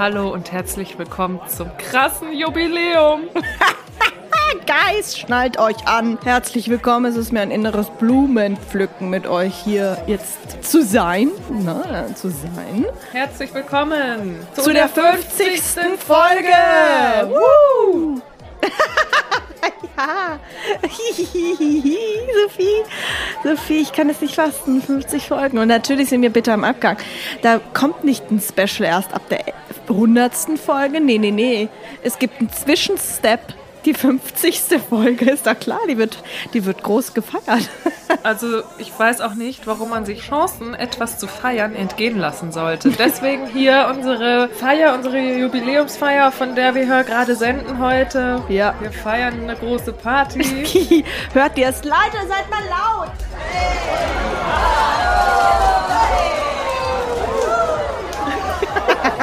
Hallo und herzlich willkommen zum krassen Jubiläum. Guys, schnallt euch an. Herzlich willkommen. Es ist mir ein inneres Blumenpflücken mit euch hier jetzt zu sein. Na, zu sein. Herzlich willkommen zu, der 50. Folge. Woo! ja. Sophie, Sophie, ich kann es nicht fassen. 50 Folgen. Und natürlich sind wir bitter am Abgang. Da kommt nicht ein Special erst ab der 100. Folge. Nee, nee, nee. Es gibt einen Zwischenstep die 50. Folge ist da klar, die wird, die wird groß gefeiert. Also ich weiß auch nicht, warum man sich Chancen, etwas zu feiern, entgehen lassen sollte. Deswegen hier unsere Feier, unsere Jubiläumsfeier, von der wir hier gerade senden heute. Ja. Wir feiern eine große Party. Hört ihr es? Leute, seid mal laut!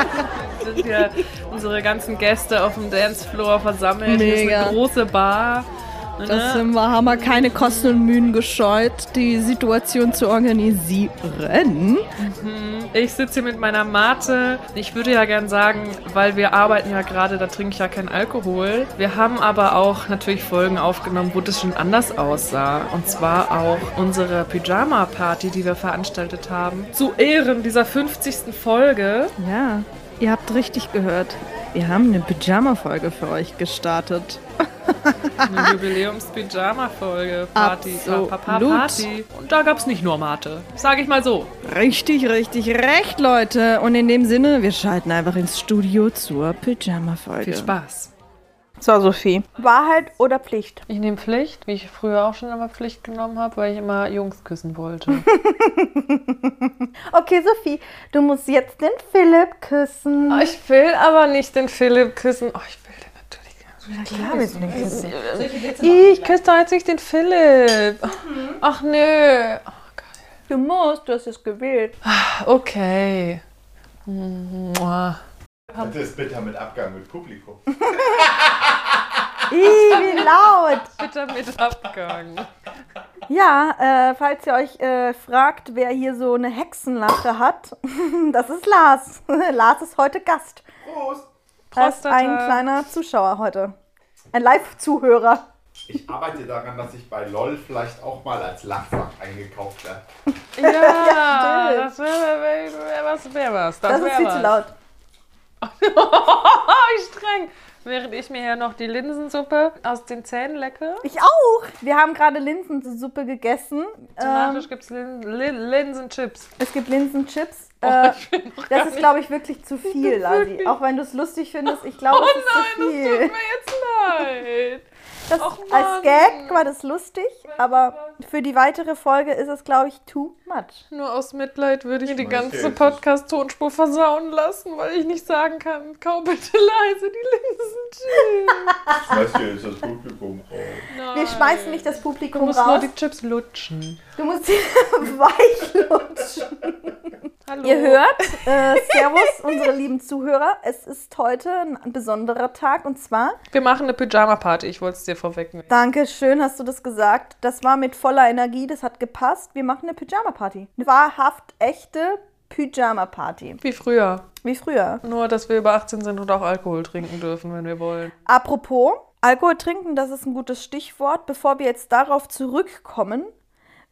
sind hier unsere ganzen Gäste auf dem Dancefloor versammelt. Mega. Hier ist eine große Bar. Das ne? sind wir, haben wir keine Kosten und Mühen gescheut, die Situation zu organisieren. Mhm. Ich sitze hier mit meiner Mate. Ich würde ja gern sagen, weil wir arbeiten ja gerade, da trinke ich ja keinen Alkohol. Wir haben aber auch natürlich Folgen aufgenommen, wo das schon anders aussah. Und zwar auch unsere Pyjama-Party, die wir veranstaltet haben. Zu Ehren dieser 50. Folge. Ja. Ihr habt richtig gehört. Wir haben eine Pyjama-Folge für euch gestartet. Eine Jubiläums-Pyjama-Folge. Party. Papa Party. Und da gab es nicht nur Mate. Sage ich mal so. Richtig, richtig recht, Leute. Und in dem Sinne, wir schalten einfach ins Studio zur Pyjama-Folge. Viel Spaß. So, Sophie. Wahrheit oder Pflicht? Ich nehme Pflicht, wie ich früher auch schon immer Pflicht genommen habe, weil ich immer Jungs küssen wollte. okay, Sophie, du musst jetzt den Philipp küssen. Oh, ich will aber nicht den Philipp küssen. Oh, ich will den natürlich. Ja, klar, willst du den küssen. Ich küsse doch jetzt nicht den Philipp. Mhm. Ach nö. Oh, geil. Du musst, du hast es gewählt. Okay. Mua. Das ist bitter mit Abgang mit Publikum. Ih, wie laut! Bitter mit Abgang. Ja, äh, falls ihr euch äh, fragt, wer hier so eine Hexenlache hat, das ist Lars. Lars ist heute Gast. Prost! Ist ein kleiner Zuschauer heute. Ein Live-Zuhörer. Ich arbeite daran, dass ich bei LOL vielleicht auch mal als Lachsack eingekauft werde. Ja, ja das wäre wär, was. Wär was. Das, das ist viel was. zu laut. Wie streng. Während ich mir ja noch die Linsensuppe aus den Zähnen lecke. Ich auch. Wir haben gerade Linsensuppe gegessen. Zum Nachtisch ähm, gibt es Lin Lin Linsenchips. Es gibt Linsenchips. Oh, äh, das ist, glaube ich, wirklich zu viel, Lasi. Auch wenn du es lustig findest, ich glaube, oh es ist nein, zu viel. das tut mir jetzt leid. Das, als Gag war das lustig, aber für die weitere Folge ist es, glaube ich, too much. Nur aus Mitleid würde ich die ganze Podcast-Tonspur versauen lassen, weil ich nicht sagen kann, kau bitte leise die Linsenchips. Schmeißt ihr jetzt das Publikum raus? Wir schmeißen nicht das Publikum raus. Du musst raus. nur die Chips lutschen. Du musst sie weich lutschen. Hallo. Ihr hört, äh, Servus, unsere lieben Zuhörer. Es ist heute ein besonderer Tag und zwar. Wir machen eine Pyjama-Party, ich wollte es dir vorwegnehmen. Danke, schön hast du das gesagt. Das war mit voller Energie, das hat gepasst. Wir machen eine Pyjama-Party. Eine wahrhaft echte Pyjama-Party. Wie früher. Wie früher. Nur, dass wir über 18 sind und auch Alkohol trinken dürfen, wenn wir wollen. Apropos, Alkohol trinken, das ist ein gutes Stichwort. Bevor wir jetzt darauf zurückkommen,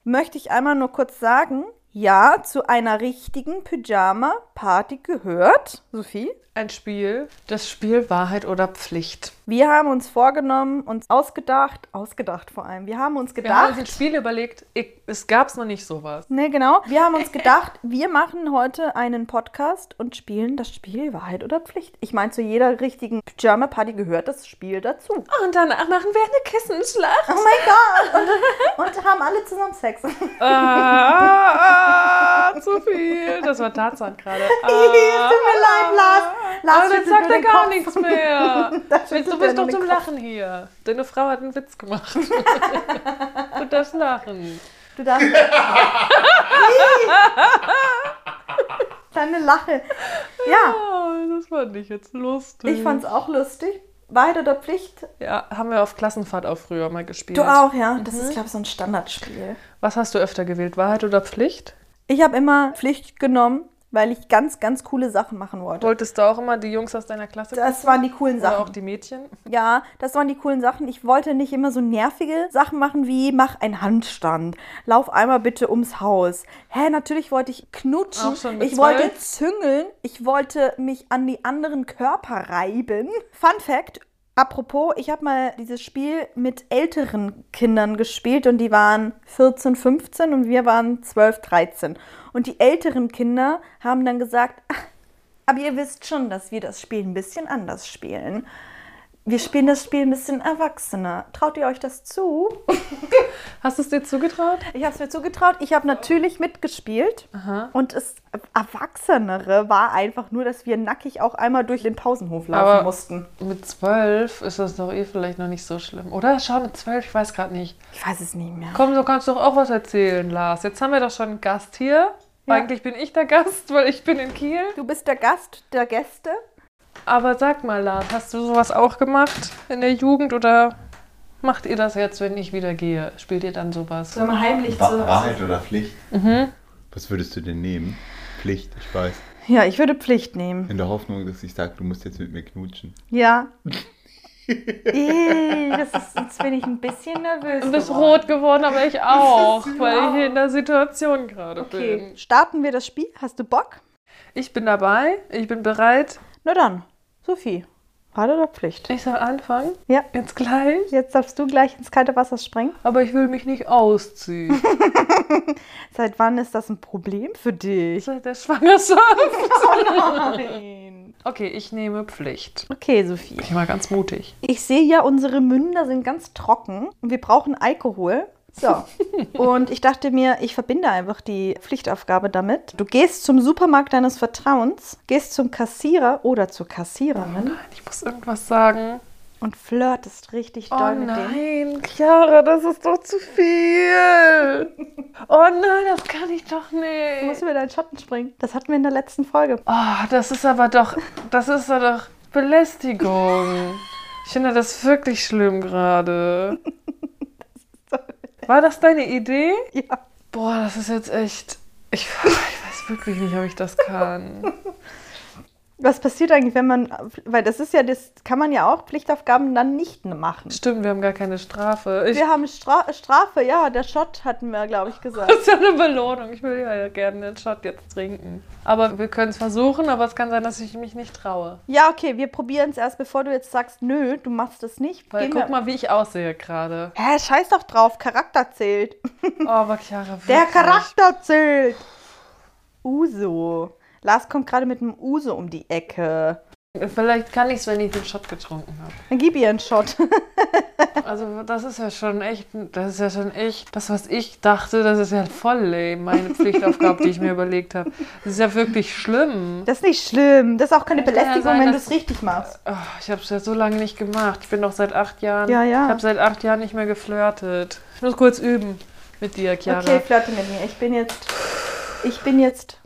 möchte ich einmal nur kurz sagen, ja, zu einer richtigen Pyjama-Party gehört, Sophie. Ein Spiel. Das Spiel Wahrheit oder Pflicht. Wir haben uns vorgenommen, uns ausgedacht, ausgedacht vor allem. Wir haben uns gedacht. Wir haben uns ein Spiel überlegt. Ich, es gab es noch nicht sowas. Nee, genau. Wir haben uns gedacht, wir machen heute einen Podcast und spielen das Spiel Wahrheit oder Pflicht. Ich meine, zu jeder richtigen Pyjama-Party gehört das Spiel dazu. Und danach machen wir eine Kissenschlacht. Oh mein Gott! Und, und haben alle zusammen Sex. Ah, ah, ah, zu viel. Das war Tarzan gerade. Ah, Tut mir leid, Lars. Lars Aber dann sagt er gar Kopf. nichts mehr. du bist doch zum Lachen hier. Deine Frau hat einen Witz gemacht. du darfst lachen. Du darfst. Deine Lache. Ja. ja. Das fand ich jetzt lustig. Ich fand es auch lustig. Wahrheit oder Pflicht? Ja, haben wir auf Klassenfahrt auch früher mal gespielt. Du auch, ja. Das mhm. ist, glaube ich, so ein Standardspiel. Was hast du öfter gewählt? Wahrheit oder Pflicht? Ich habe immer Pflicht genommen, weil ich ganz, ganz coole Sachen machen wollte. Wolltest du auch immer die Jungs aus deiner Klasse Das waren die coolen oder auch Sachen. die Mädchen? Ja, das waren die coolen Sachen. Ich wollte nicht immer so nervige Sachen machen wie mach einen Handstand, lauf einmal bitte ums Haus. Hä, natürlich wollte ich knutschen, ich wollte zwölf? züngeln, ich wollte mich an die anderen Körper reiben. Fun Fact, apropos, ich habe mal dieses Spiel mit älteren Kindern gespielt und die waren 14, 15 und wir waren 12, 13. Und die älteren Kinder haben dann gesagt, "Ach, aber ihr wisst schon, dass wir das Spiel ein bisschen anders spielen. Wir spielen das Spiel ein bisschen erwachsener. Traut ihr euch das zu? Hast du es dir zugetraut? Ich habe es mir zugetraut. Ich habe natürlich mitgespielt. Und das Erwachsenere war einfach nur, dass wir nackig auch einmal durch den Pausenhof laufen Aber- mussten. Mit zwölf ist das doch eh vielleicht noch nicht so schlimm. Oder? Schau, mit zwölf, ich weiß gerade nicht. Ich weiß es nicht mehr. Komm, du kannst doch auch was erzählen, Lars. Jetzt haben wir doch schon einen Gast hier. Ja. Eigentlich bin ich der Gast, weil ich bin in Kiel. Du bist der Gast der Gäste. Aber sag mal, Lars, hast du sowas auch gemacht in der Jugend oder macht ihr das jetzt, wenn ich wieder gehe? Spielt ihr dann sowas? Sollen wir heimlich Wa- Wahrheit oder Pflicht? Mhm. Was würdest du denn nehmen? Pflicht, ich weiß. Ja, ich würde Pflicht nehmen. In der Hoffnung, dass ich sage, du musst jetzt mit mir knutschen. Ja. Ih, das ist, jetzt bin ich ein bisschen nervös. Du bist geworden. rot geworden, aber ich auch, weil ich hier in der Situation gerade Okay, bin. starten wir das Spiel. Hast du Bock? Ich bin dabei, ich bin bereit. Na dann, Sophie. Wahrheit oder Pflicht? Ich soll anfangen. Ja. Jetzt gleich. Jetzt darfst du gleich ins kalte Wasser springen. Aber ich will mich nicht ausziehen. Seit wann ist das ein Problem für dich? Seit der Schwangerschaft. Nein. Okay, ich nehme Pflicht. Okay, Sophie. Ich war ganz mutig. Ich sehe ja, unsere Münder sind ganz trocken und wir brauchen Alkohol. So. Und ich dachte mir, ich verbinde einfach die Pflichtaufgabe damit. Du gehst zum Supermarkt deines Vertrauens, gehst zum Kassierer oder zur Kassiererin Ich muss irgendwas sagen. und flirtest richtig Oh doll mit denen. nein, Chiara, das ist doch zu viel. Oh nein, das kann ich doch Du musst nicht. über deinen Schatten springen. Das hatten wir in der letzten Folge. Oh, das ist aber doch, das ist doch Belästigung. Ich finde das wirklich schlimm gerade. War das deine Idee? Ja. Boah, das ist jetzt echt. Ich, ich weiß wirklich nicht, ob ich das kann. Was passiert eigentlich, wenn man, weil das ist ja, das kann man ja auch Pflichtaufgaben dann nicht machen. Stimmt, wir haben gar keine Strafe. Ich, Wir haben Stra Strafe, ja, der Shot hatten wir, glaube ich, gesagt. das ist ja eine Belohnung. Ich will ja gerne den Shot jetzt trinken. Aber wir können es versuchen, aber es kann sein, dass ich mich nicht traue. Ja, okay, wir probieren es erst, bevor du jetzt sagst, nö, du machst es nicht. Weil Gehen guck wir- mal, wie ich aussehe gerade. Hä, scheiß doch drauf, Charakter zählt. Oh, aber Chiara, wirklich. Der Charakter zählt. Uso. Lars kommt gerade mit einem Uso um die Ecke. Vielleicht kann ich es, wenn ich den Shot getrunken habe. Dann gib ihr einen Shot. Also das ist ja schon echt, das ist ja schon echt, das was ich dachte, das ist ja voll lame, meine Pflichtaufgabe, die ich mir überlegt habe. Das ist ja wirklich schlimm. Das ist nicht schlimm. Das ist auch keine ja Belästigung, sein, wenn du es richtig machst. Oh, ich habe es ja so lange nicht gemacht. Ich bin doch seit acht Jahren. Ja, ja. Ich habe seit acht Jahren nicht mehr geflirtet. Ich muss kurz üben mit dir, Chiara. Okay, flirte mit mir. Ich bin jetzt. Ich bin jetzt.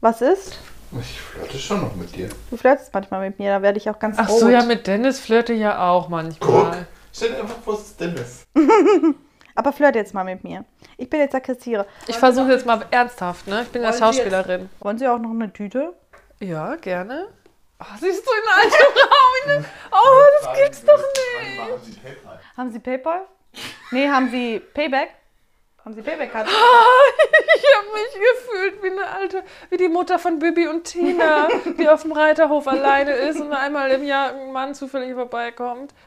Was ist? Ich flirte schon noch mit dir. Du flirtest manchmal mit mir, da werde ich auch ganz Ach rot. so, ja, mit Dennis flirte ich ja auch manchmal. Stell dir einfach vor, es ist Dennis. Aber flirte jetzt mal mit mir. Ich bin jetzt der Kassierer. Ich versuche jetzt mal ernsthaft, ne? Ich bin ja Sie Schauspielerin. Wollen Sie auch noch eine Tüte? Ja, gerne. Oh, siehst du in altem Raum? Oh, das gibt's doch nicht. Haben Sie PayPal? Nee, haben Sie Payback? Haben Sie Payback-Karte? Ich habe mich gefühlt wie eine alte, wie die Mutter von Bibi und Tina, die auf dem Reiterhof alleine ist und einmal im Jahr ein Mann zufällig vorbeikommt.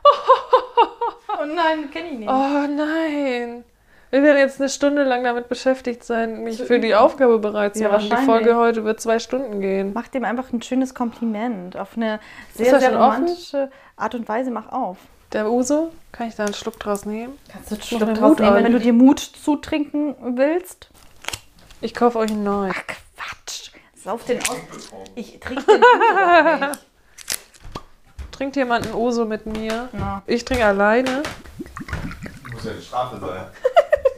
Oh nein, kenne ich nicht. Oh nein. Wir werden jetzt eine Stunde lang damit beschäftigt sein, mich für die Aufgabe bereit zu Ja, machen. Die. Folge heute wird zwei Stunden gehen. Mach dem einfach ein schönes Kompliment. Auf eine sehr, sehr schon offen? romantische Art und Weise. Mach auf. Der Uso, kann ich da einen Schluck draus nehmen? Kannst du einen Schluck draus Mut nehmen, wenn du dir Mut zutrinken willst? Ich kaufe euch einen neuen. Quatsch. Sauf den aus. Ich trinke den Uso nicht. Trinkt jemand einen Uso mit mir? Ja. Ich trinke alleine. Muss ja eine Strafe sein.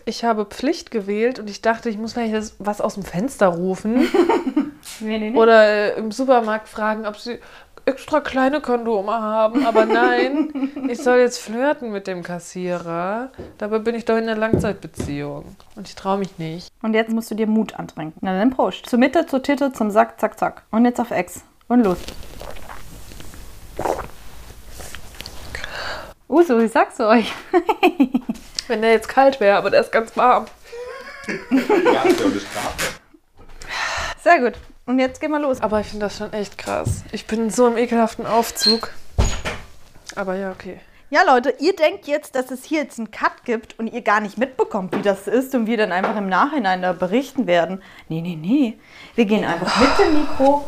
Ich habe Pflicht gewählt und ich dachte, ich muss vielleicht was aus dem Fenster rufen Nee, nee, nee. oder äh, im Supermarkt fragen, ob sie extra kleine Kondome haben, aber nein, ich soll jetzt flirten mit dem Kassierer. Dabei bin ich doch in einer Langzeitbeziehung und ich traue mich nicht. Und jetzt musst du dir Mut antrinken. Na dann Prost. Zur Mitte, zur Titte, zum Sack, zack, zack. Und jetzt auf Ex. Und los. Uso, ich sag's euch. Wenn der jetzt kalt wäre, aber der ist ganz warm. Sehr gut. Und jetzt gehen wir los. Aber ich finde das schon echt krass. Ich bin in so im ekelhaften Aufzug. Aber ja, okay. Ja, Leute, ihr denkt jetzt, dass es hier jetzt einen Cut gibt und ihr gar nicht mitbekommt, wie das ist und wir dann einfach im Nachhinein da berichten werden. Nee, nee, nee. Wir gehen einfach mit dem Mikro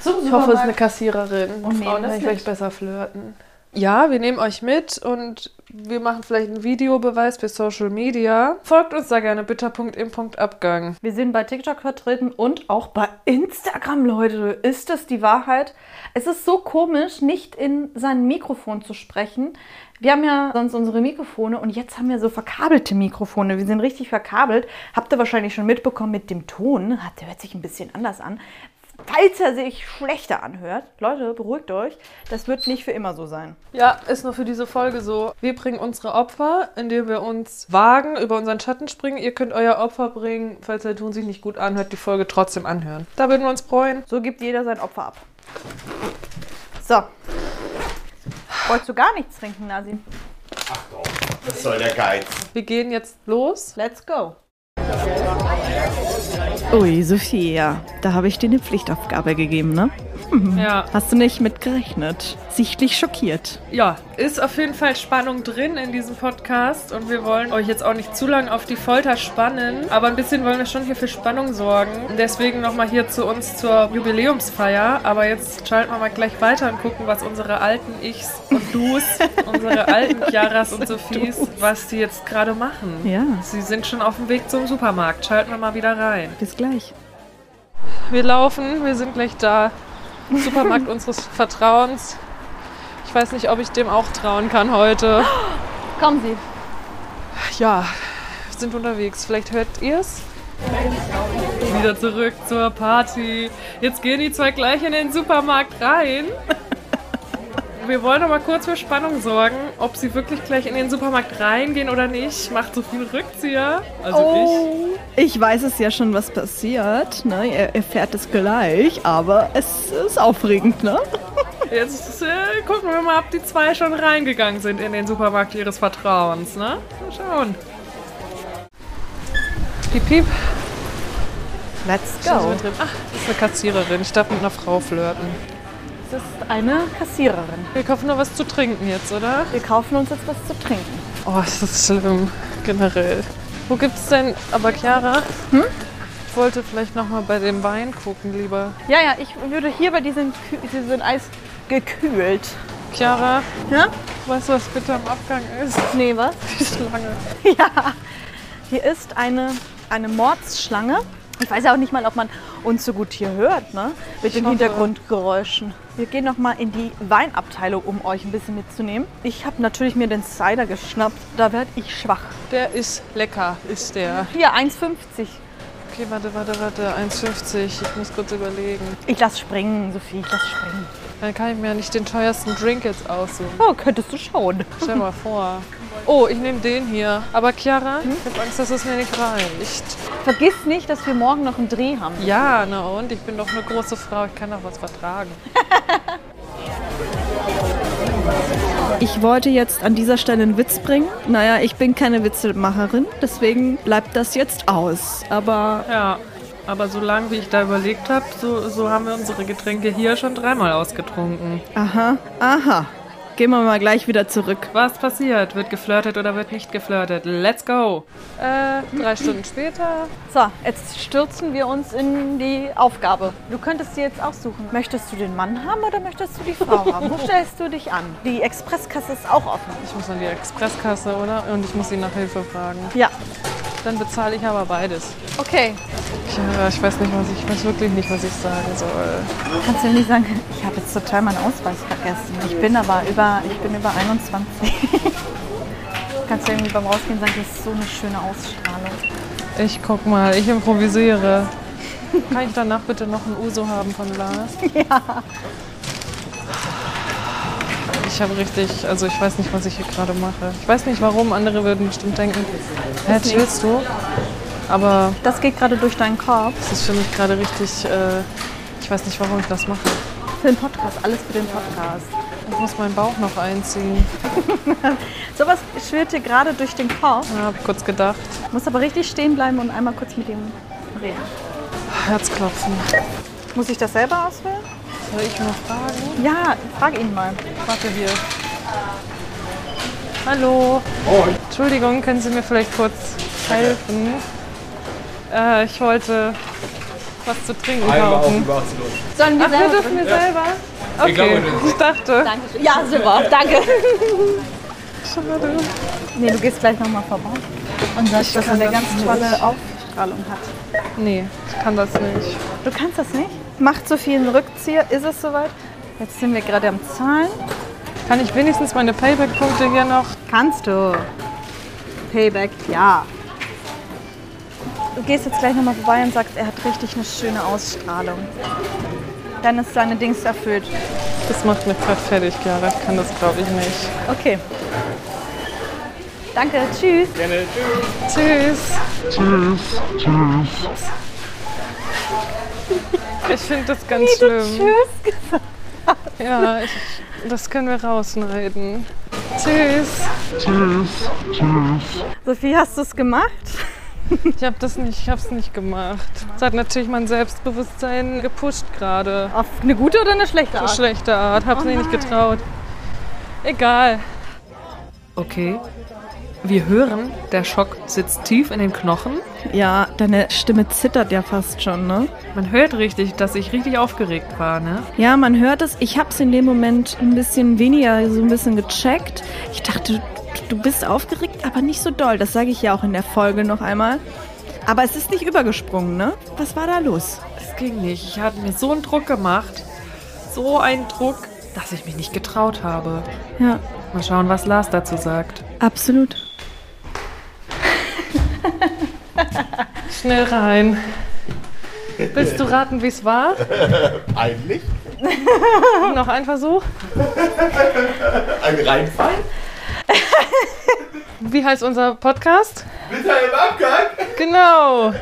zum Ich hoffe, es ist eine Supermarkt. Kassiererin. Und Frauen ich besser flirten. Ja, wir nehmen euch mit und wir machen vielleicht einen Videobeweis für Social Media. Folgt uns da gerne bitter.im.abgang. Wir sind bei TikTok vertreten und auch bei Instagram, Leute. Ist das die Wahrheit? Es ist so komisch, nicht in sein Mikrofon zu sprechen. Wir haben ja sonst unsere Mikrofone und jetzt haben wir so verkabelte Mikrofone. Wir sind richtig verkabelt. Habt ihr wahrscheinlich schon mitbekommen mit dem Ton. Der hört sich ein bisschen anders an. Falls er sich schlechter anhört, Leute, beruhigt euch. Das wird nicht für immer so sein. Ja, ist nur für diese Folge so. Wir bringen unsere Opfer, indem wir uns wagen, über unseren Schatten springen. Ihr könnt euer Opfer bringen, falls der Ton sich nicht gut anhört, die Folge trotzdem anhören. Da würden wir uns freuen. So gibt jeder sein Opfer ab. So. Wolltest du gar nichts trinken, Nasim? Ach doch, das soll der Geiz. Wir gehen jetzt los. Let's go. Ui, Sophia, da habe ich dir eine Pflichtaufgabe gegeben, ne? Ja. Hast du nicht mit gerechnet? Sichtlich schockiert. Ja, ist auf jeden Fall Spannung drin in diesem Podcast und wir wollen euch jetzt auch nicht zu lange auf die Folter spannen, aber ein bisschen wollen wir schon hier für Spannung sorgen. Deswegen nochmal hier zu uns zur Jubiläumsfeier. Aber jetzt schalten wir mal gleich weiter und gucken, was unsere alten Ichs und Dus, unsere alten Chiaras und Sophies, was die jetzt gerade machen. Ja. Sie sind schon auf dem Weg zum Supermarkt. Schalten wir mal wieder rein. Bis gleich. Wir laufen, wir sind gleich da. Supermarkt unseres Vertrauens. Ich weiß nicht, ob ich dem auch trauen kann heute. Kommen Sie. Ja, wir sind unterwegs. Vielleicht hört ihr es. Wieder zurück zur Party. Jetzt gehen die zwei gleich in den Supermarkt rein. Wir wollen mal kurz für Spannung sorgen, ob sie wirklich gleich in den Supermarkt reingehen oder nicht. Macht so viel Rückzieher. Also Oh. Ich weiß es ja schon, was passiert. Ne? Ihr erfährt es gleich, aber es ist aufregend, ne? ich. Jetzt äh, gucken wir mal, ob die zwei schon reingegangen sind in den Supermarkt ihres Vertrauens. Ne? Mal schauen. Piep, piep. Let's drin? Ach, das ist eine Kassiererin. Ich darf mit einer Frau flirten. Das ist eine Kassiererin. Wir kaufen nur was zu trinken jetzt, oder? Wir kaufen uns jetzt was zu trinken. Oh, ist das schlimm. Generell. Wo gibt's denn... Aber Chiara, ich wollte vielleicht noch mal bei dem Wein gucken, lieber. Ja, ja, ich würde hier bei diesem, sind Eis gekühlt. Chiara, Ja? weißt du, was bitte am Abgang ist? Nee, was? Die Schlange. Ja. Hier ist eine, eine Mordsschlange. Ich weiß ja auch nicht mal, ob man uns so gut hier hört, ne? Mit den hoffe. Hintergrundgeräuschen. Wir gehen noch mal in die Weinabteilung, um euch ein bisschen mitzunehmen. Ich habe natürlich mir den Cider geschnappt. Da werde ich schwach. Der ist lecker, ist der. Hier, 1,50. Okay, warte, warte, warte. 1,50. Ich muss kurz überlegen. Ich lass springen, Sophie, ich lass springen. Dann kann ich mir ja nicht den teuersten Drink jetzt aussuchen. Oh, könntest du schauen. Stell mal vor. Oh, ich nehme den hier. Aber Chiara, ich habe Angst, dass es mir nicht reicht. Vergiss nicht, dass wir morgen noch einen Dreh haben. Ja, na und? Ich bin doch eine große Frau, ich kann doch was vertragen. Ich wollte jetzt an dieser Stelle einen Witz bringen. Naja, ich bin keine Witzemacherin, deswegen bleibt das jetzt aus. Aber Ja, aber so lange wie ich da überlegt habe, so, so haben wir unsere Getränke hier schon dreimal ausgetrunken. aha, aha. Gehen wir mal gleich wieder zurück. Was passiert? Wird geflirtet oder wird nicht geflirtet? Let's go! Äh, drei Stunden später. So, jetzt stürzen wir uns in die Aufgabe. Du könntest dir jetzt aussuchen. Möchtest du den Mann haben oder möchtest du die Frau haben? Wo stellst du dich an? Die Expresskasse ist auch offen. Ich muss an die Expresskasse, oder? Und ich muss sie nach Hilfe fragen. Ja. Dann bezahle ich aber beides. Okay. Ja, ich weiß nicht, was ich, ich weiß wirklich nicht, was ich sagen soll. Kannst du nicht sagen, ich habe jetzt total meinen Ausweis vergessen. Ich bin aber über, ich bin über 21. Kannst du irgendwie beim Rausgehen sagen, das ist so eine schöne Ausstrahlung. Ich guck mal, ich improvisiere. Kann ich danach bitte noch ein Uso haben von Lars? Ja. Ich habe richtig, also ich weiß nicht, was ich hier gerade mache. Ich weiß nicht warum, andere würden bestimmt denken, hä, chillst du? Aber Das geht gerade durch deinen Korb. es ist für mich gerade richtig, äh, ich weiß nicht, warum ich das mache. Für den Podcast, alles für den Podcast. Ich muss meinen Bauch noch einziehen. Sowas schwirrt dir gerade durch den Korb. Ja, habe ich kurz gedacht. Muss aber richtig stehen bleiben und einmal kurz mit ihm reden. Herzklopfen. Muss ich das selber auswählen? Soll ich mal fragen? Ja, frag ihn mal. Warte hier. Hallo. Entschuldigung, können Sie mir vielleicht kurz helfen? Äh, ich wollte was zu trinken kaufen. Sollen wir Ach, wir dürfen wir selber? Okay, glaube, ich dachte. Dankeschön. Ja, super, danke. Schade. Nee, du gehst gleich nochmal vorbei. Und sagst, dass er eine das ganz nicht. tolle Aufstrahlung hat. Nee, ich kann das nicht. Du kannst das nicht? Macht so viel einen Rückzieher. Ist es soweit? Jetzt sind wir gerade am Zahlen. Kann ich wenigstens meine Payback-Punkte hier noch? Kannst du. Payback, ja. Du gehst jetzt gleich nochmal vorbei und sagst, er hat richtig eine schöne Ausstrahlung. Dann ist seine Dings erfüllt. Das macht mich gerade fertig, Chiara. Ich kann das, glaube ich, nicht. Okay. Danke, tschüss. Gerne, Tschüss. Ich finde das ganz schlimm. Tschüss. Ja, ich, das können wir rausschneiden. Tschüss. Sophie, hast du es gemacht? Ich habe das nicht, ich habe es nicht gemacht. Das hat natürlich mein Selbstbewusstsein gepusht gerade. Auf eine gute oder eine schlechte Auf Art? schlechte Art, hab's Oh mir nicht getraut. Egal. Okay. Wir hören, der Schock sitzt tief in den Knochen. Ja, deine Stimme zittert ja fast schon, ne? Man hört richtig, dass ich richtig aufgeregt war, ne? Ja, man hört es. Ich habe es in dem Moment ein bisschen weniger, so ein bisschen gecheckt. Ich dachte, du- bist aufgeregt, aber nicht so doll. Das sage ich ja auch in der Folge noch einmal. Aber es ist nicht übergesprungen, ne? Was war da los? Es ging nicht. Ich hatte mir so einen Druck gemacht. So einen Druck, dass ich mich nicht getraut habe. Ja, Mal schauen, was Lars dazu sagt. absolut. Schnell rein. Willst du raten, wie es war? Eigentlich? Noch ein Versuch? Ein Reinfall? Wie heißt unser Podcast? Bitte im Abgang? Genau.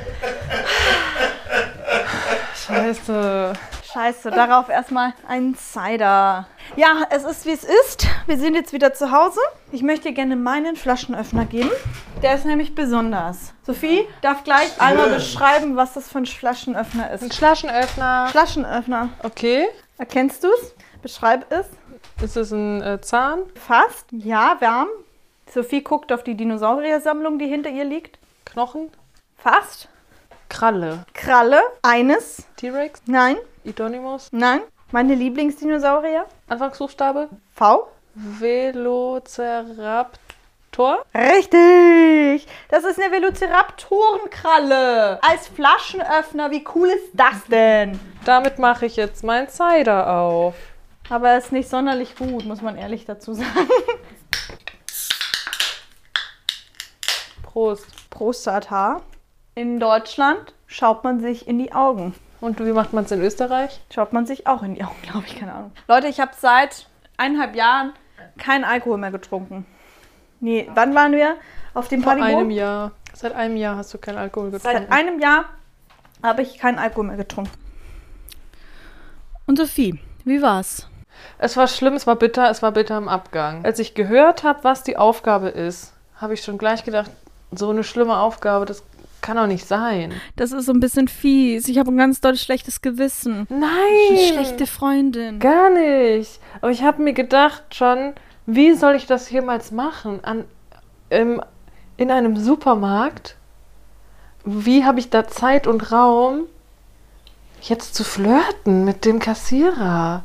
Scheiße. Scheiße, darauf erstmal ein Cider. Ja, es ist wie es ist. Wir sind jetzt wieder zu Hause. Ich möchte dir gerne meinen Flaschenöffner geben. Der ist nämlich besonders. Sophie darf gleich einmal beschreiben, was das für ein Flaschenöffner Ein ist. Flaschenöffner. Flaschenöffner. Okay. Erkennst du es? Beschreib es. Ist es ein äh, Zahn? Fast. Ja, haben. Sophie guckt auf die Dinosauriersammlung, die hinter ihr liegt. Knochen? Fast. Kralle. Kralle. Eines. T-Rex? Nein. Idonimus? Nein. Meine Lieblingsdinosaurier. Anfangsbuchstabe? V. Velociraptor? Richtig! Das ist eine Velociraptorenkralle. Als Flaschenöffner, wie cool ist das denn? Damit mache ich jetzt mein Cider auf. Aber er ist nicht sonderlich gut, muss man ehrlich dazu sagen. Prost. Prostata. In Deutschland schaut man sich in die Augen. Und wie macht man es in Österreich? Schaut man sich auch in die Augen, glaube ich, keine Ahnung. Leute, ich habe seit eineinhalb Jahren keinen Alkohol mehr getrunken. Nee, wann waren wir auf dem Vor Partyboot? einem Jahr. Seit einem Jahr hast du keinen Alkohol getrunken. Seit einem Jahr habe ich keinen Alkohol mehr getrunken. Und Sophie, wie war's? Es war schlimm, es war bitter, es war bitter im Abgang. Als ich gehört habe, was die Aufgabe ist, habe ich schon gleich gedacht, so eine schlimme Aufgabe, das kann doch nicht sein. Das ist so ein bisschen fies. Ich habe ein ganz doll schlechtes Gewissen. Nein! Schlechte Freundin. Gar nicht. Aber ich habe mir gedacht schon, wie soll ich das jemals machen? An, im, in einem Supermarkt? Wie habe ich da Zeit und Raum, jetzt zu flirten mit dem Kassierer?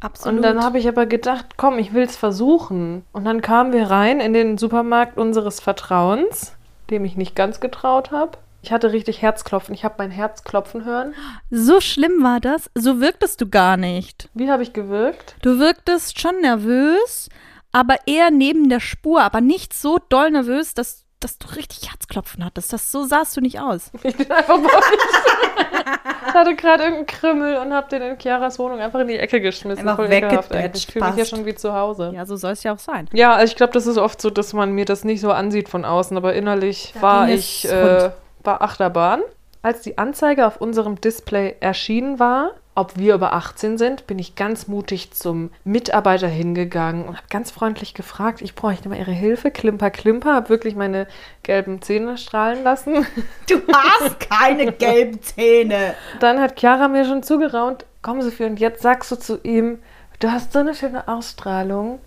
Absolut. Und dann habe ich aber gedacht, komm, ich will es versuchen. Und dann kamen wir rein in den Supermarkt unseres Vertrauens, dem ich nicht ganz getraut habe. Ich hatte richtig Herzklopfen. Ich habe mein Herz klopfen hören. so schlimm war das. So wirktest du gar nicht. Wie habe ich gewirkt? Du wirktest schon nervös, aber eher neben der Spur, aber nicht so doll nervös, dass, dass du richtig Herzklopfen hattest. Das, so sahst du nicht aus. Ich bin einfach mal nicht. hatte gerade irgendeinen Krümmel und habe den in Chiaras Wohnung einfach in die Ecke geschmissen. Einfach eigentlich. Ich fühle mich hier passt. schon wie zu Hause. Ja, so soll es ja auch sein. Ja, also ich glaube, das ist oft so, dass man mir das nicht so ansieht von außen, aber innerlich Da war ich äh, war Achterbahn. Als die Anzeige auf unserem Display erschienen war, ob wir über 18 sind, bin ich ganz mutig zum Mitarbeiter hingegangen und habe ganz freundlich gefragt, ich bräuchte mal ihre Hilfe, klimper, klimper, habe wirklich meine gelben Zähne strahlen lassen. Du hast keine gelben Zähne. Dann hat Chiara mir schon zugeraunt, komm Sophie, und jetzt sagst du zu ihm, du hast so eine schöne Ausstrahlung.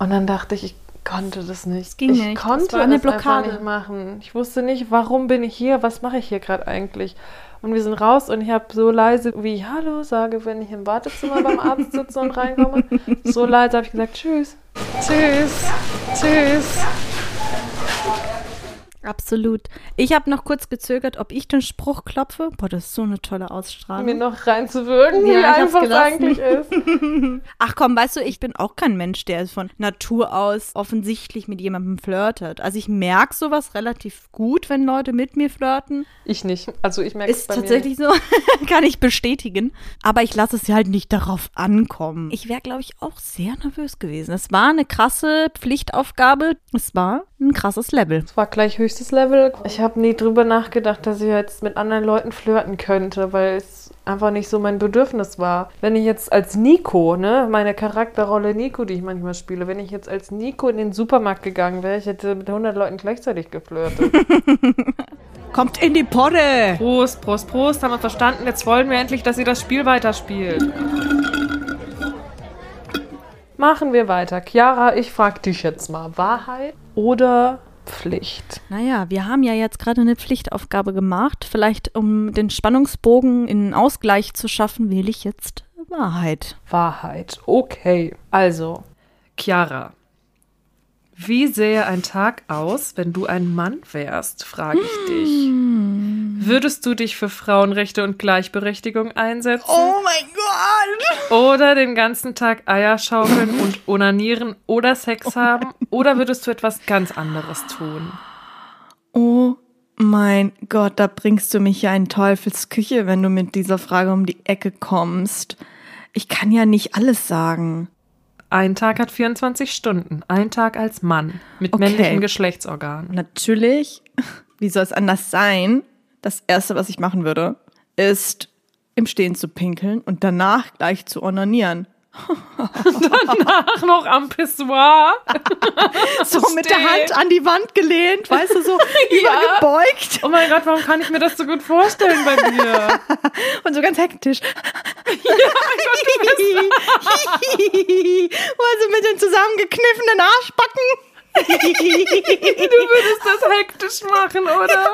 Und dann dachte ich, ich konnte das nicht. ging ich nicht. Das konnte war eine Blockade. nicht machen. Ich wusste nicht, warum bin ich hier, was mache ich hier gerade eigentlich. Und wir sind raus und ich habe so leise wie Hallo sage, wenn ich im Wartezimmer beim Arzt sitze und reinkomme. So leise habe ich gesagt, tschüss, tschüss, tschüss. Absolut. Ich habe noch kurz gezögert, ob ich den Spruch klopfe. Boah, das ist so eine tolle Ausstrahlung. Mir noch reinzuwirken, Ja, wie einfach es eigentlich ist. Ach komm, weißt du, ich bin auch kein Mensch, der von Natur aus offensichtlich mit jemandem flirtet. Also ich merke sowas relativ gut, wenn Leute mit mir flirten. Ich nicht. Also ich merke es Ist bei tatsächlich so, kann ich bestätigen. Aber ich lasse es ja halt nicht darauf ankommen. Ich wäre, glaube ich, auch sehr nervös gewesen. Es war eine krasse Pflichtaufgabe. Es war ein krasses Level. Es war gleich höchstes Level. Ich habe nie drüber nachgedacht, dass ich jetzt mit anderen Leuten flirten könnte, weil es einfach nicht so mein Bedürfnis war. Wenn ich jetzt als Nico, ne, meine Charakterrolle Nico, die ich manchmal spiele, wenn ich jetzt als Nico in den Supermarkt gegangen wäre, ich hätte mit 100 Leuten gleichzeitig geflirtet. Kommt in die Podde! Prost, Prost, Prost, haben wir verstanden. Jetzt wollen wir endlich, dass ihr das Spiel weiterspielt. Machen wir weiter. Chiara, ich frag dich jetzt mal. Wahrheit oder Pflicht? Naja, wir haben ja jetzt gerade eine Pflichtaufgabe gemacht. Vielleicht, um den Spannungsbogen in Ausgleich zu schaffen, wähle ich jetzt Wahrheit. Wahrheit. Okay. Also, Chiara. Wie sähe ein Tag aus, wenn du ein Mann wärst, frage ich dich. Würdest du dich für Frauenrechte und Gleichberechtigung einsetzen? mein Gott! Oder den ganzen Tag Eier schaukeln und onanieren oder Sex haben? Oder würdest du etwas ganz anderes tun? Oh mein Gott, da bringst du mich ja in Teufelsküche, wenn du mit dieser Frage um die Ecke kommst. Ich kann ja nicht alles sagen. Ein Tag hat 24 Stunden. Ein Tag als Mann mit Okay. männlichen Geschlechtsorganen. Natürlich, wie soll es anders sein? Das Erste, was ich machen würde, ist im Stehen zu pinkeln und danach gleich zu onanieren. Ach, noch am Pissoir. So mit der Stehen. Hand an die Wand gelehnt, weißt du, so übergebeugt Oh mein Gott, warum kann ich mir das so gut vorstellen bei dir? und so ganz hektisch. also mit den zusammengekniffenen Arschbacken. Du würdest das hektisch machen, oder? Ja.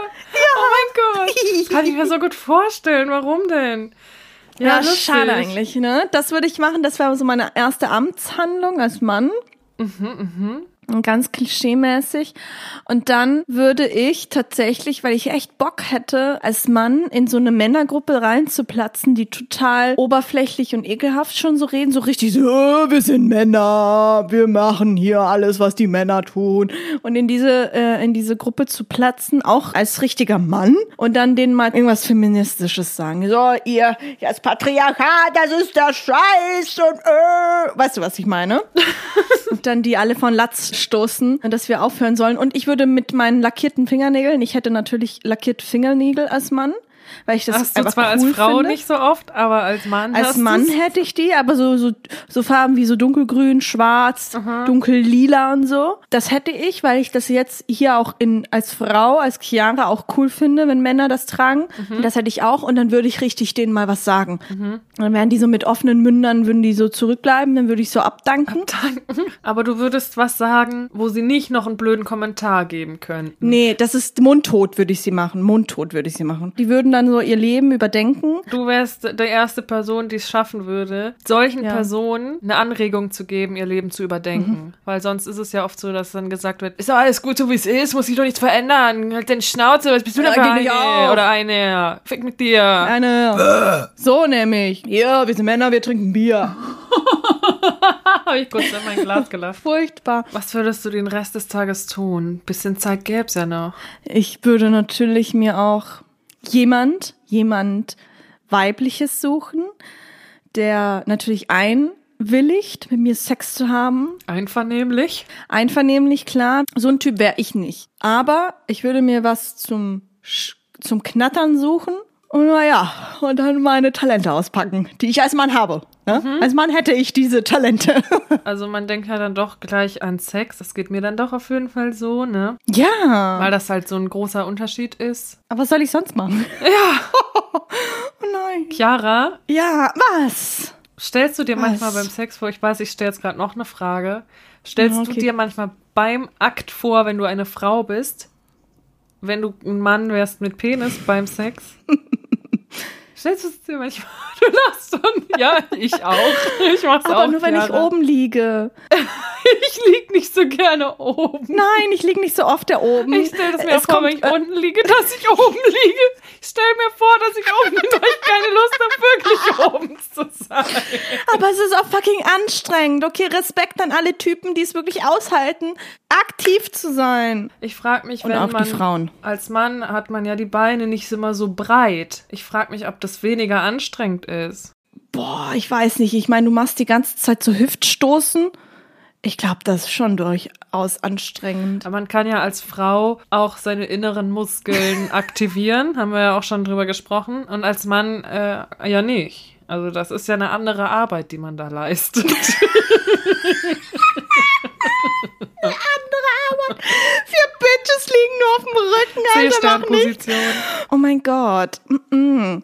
Oh mein Gott. Das kann ich mir so gut vorstellen. Warum denn? Ja, lustig. schade eigentlich, ne? Das würde ich machen. Das wäre so meine erste Amtshandlung als Mann. Ganz klischeemäßig. Und dann würde ich tatsächlich, weil ich echt Bock hätte, als Mann in so eine Männergruppe reinzuplatzen, die total oberflächlich und ekelhaft schon so reden, so richtig so, "Äh, wir sind Männer, wir machen hier alles, was die Männer tun. Und in diese, äh, in diese Gruppe zu platzen, auch als richtiger Mann und dann denen mal irgendwas Feministisches sagen. So, ihr, das Patriarchat, das ist der Scheiß und äh. Weißt du, was ich meine? und dann die alle von Latz stoßen, dass wir aufhören sollen. Und ich würde mit meinen lackierten Fingernägeln, ich hätte natürlich lackierte Fingernägel als Mann, weil ich das Hast du einfach zwar cool als Frau finde. nicht so oft, aber als Mann Als Mann hätte ich die, aber so, so, so Farben wie so dunkelgrün, schwarz, dunkellila und so. Das hätte ich, weil ich das jetzt hier auch in, als Frau, als Chiara auch cool finde, wenn Männer das tragen. Das hätte ich auch und dann würde ich richtig denen mal was sagen. Und dann wären die so mit offenen Mündern, würden die so zurückbleiben, dann würde ich so abdanken. Aber du würdest was sagen, wo sie nicht noch einen blöden Kommentar geben könnten. Nee, das ist mundtot würde ich sie machen. Mundtot würde ich sie machen. Die würden dann so ihr Leben überdenken. Du wärst die erste Person, die es schaffen würde, solchen Ja. Personen eine Anregung zu geben, ihr Leben zu überdenken. Weil sonst ist es ja oft so, dass dann gesagt wird, ist doch alles gut, so wie es ist, muss sich doch nichts verändern. Halt deine Schnauze, was bist du denn Ja, für geh nicht eine? Oder eine? Fick mit dir. Eine. So nämlich. Ja, wir sind Männer, wir trinken Bier. Habe ich kurz in mein Glas gelacht. Furchtbar. Was würdest du den Rest des Tages tun? Bisschen Zeit gäb's ja noch. Ich würde natürlich mir auch jemand, jemand weibliches suchen, der natürlich einwilligt, mit mir Sex zu haben. Einvernehmlich. Einvernehmlich, klar. So ein Typ wäre ich nicht. Aber ich würde mir was zum, zum Knattern suchen. Und naja, und dann meine Talente auspacken, die ich als Mann habe. Ne? Als Mann hätte ich diese Talente. Also man denkt ja dann doch gleich an Sex. Das geht mir dann doch auf jeden Fall so, ne? ja. Weil das halt so ein großer Unterschied ist. Aber was soll ich sonst machen? Ja. Oh nein. Chiara, Ja, was? stellst du dir Was? manchmal beim Sex vor, ich weiß, ich stelle jetzt gerade noch eine Frage. Stellst Ja, du okay. dir manchmal beim Akt vor, wenn du eine Frau bist, wenn du ein Mann wärst mit Penis beim Sex? Stellst du es dir manchmal? Du lachst schon. Ja, ich auch. Ich mach's Aber auch nur wenn ich gerne. oben liege. Ich lieg nicht so gerne oben. Nein, ich liege nicht so oft da oben. Ich stelle das mir Es vor, kommt, wenn ich äh, unten liege, dass ich oben liege. Ich stelle mir vor, dass ich oben bin, weil ich keine Lust habe, wirklich oben zu sein. Aber es ist auch fucking anstrengend. Okay, Respekt an alle Typen, die es wirklich aushalten, aktiv zu sein. Ich frage mich, Und wenn auch die man Frauen. als Mann hat man ja die Beine nicht immer so breit. Ich frage mich, ob das weniger anstrengend ist. Boah, ich weiß nicht. Ich meine, du machst die ganze Zeit so Hüftstoßen. Ich glaube, das ist schon durchaus anstrengend. Aber man kann ja als Frau auch seine inneren Muskeln aktivieren, haben wir ja auch schon drüber gesprochen. Und als Mann äh, ja nicht. Also das ist ja eine andere Arbeit, die man da leistet. Vier Bitches liegen nur auf dem Rücken, Alter, mach nicht. Oh mein Gott. Mm-mm.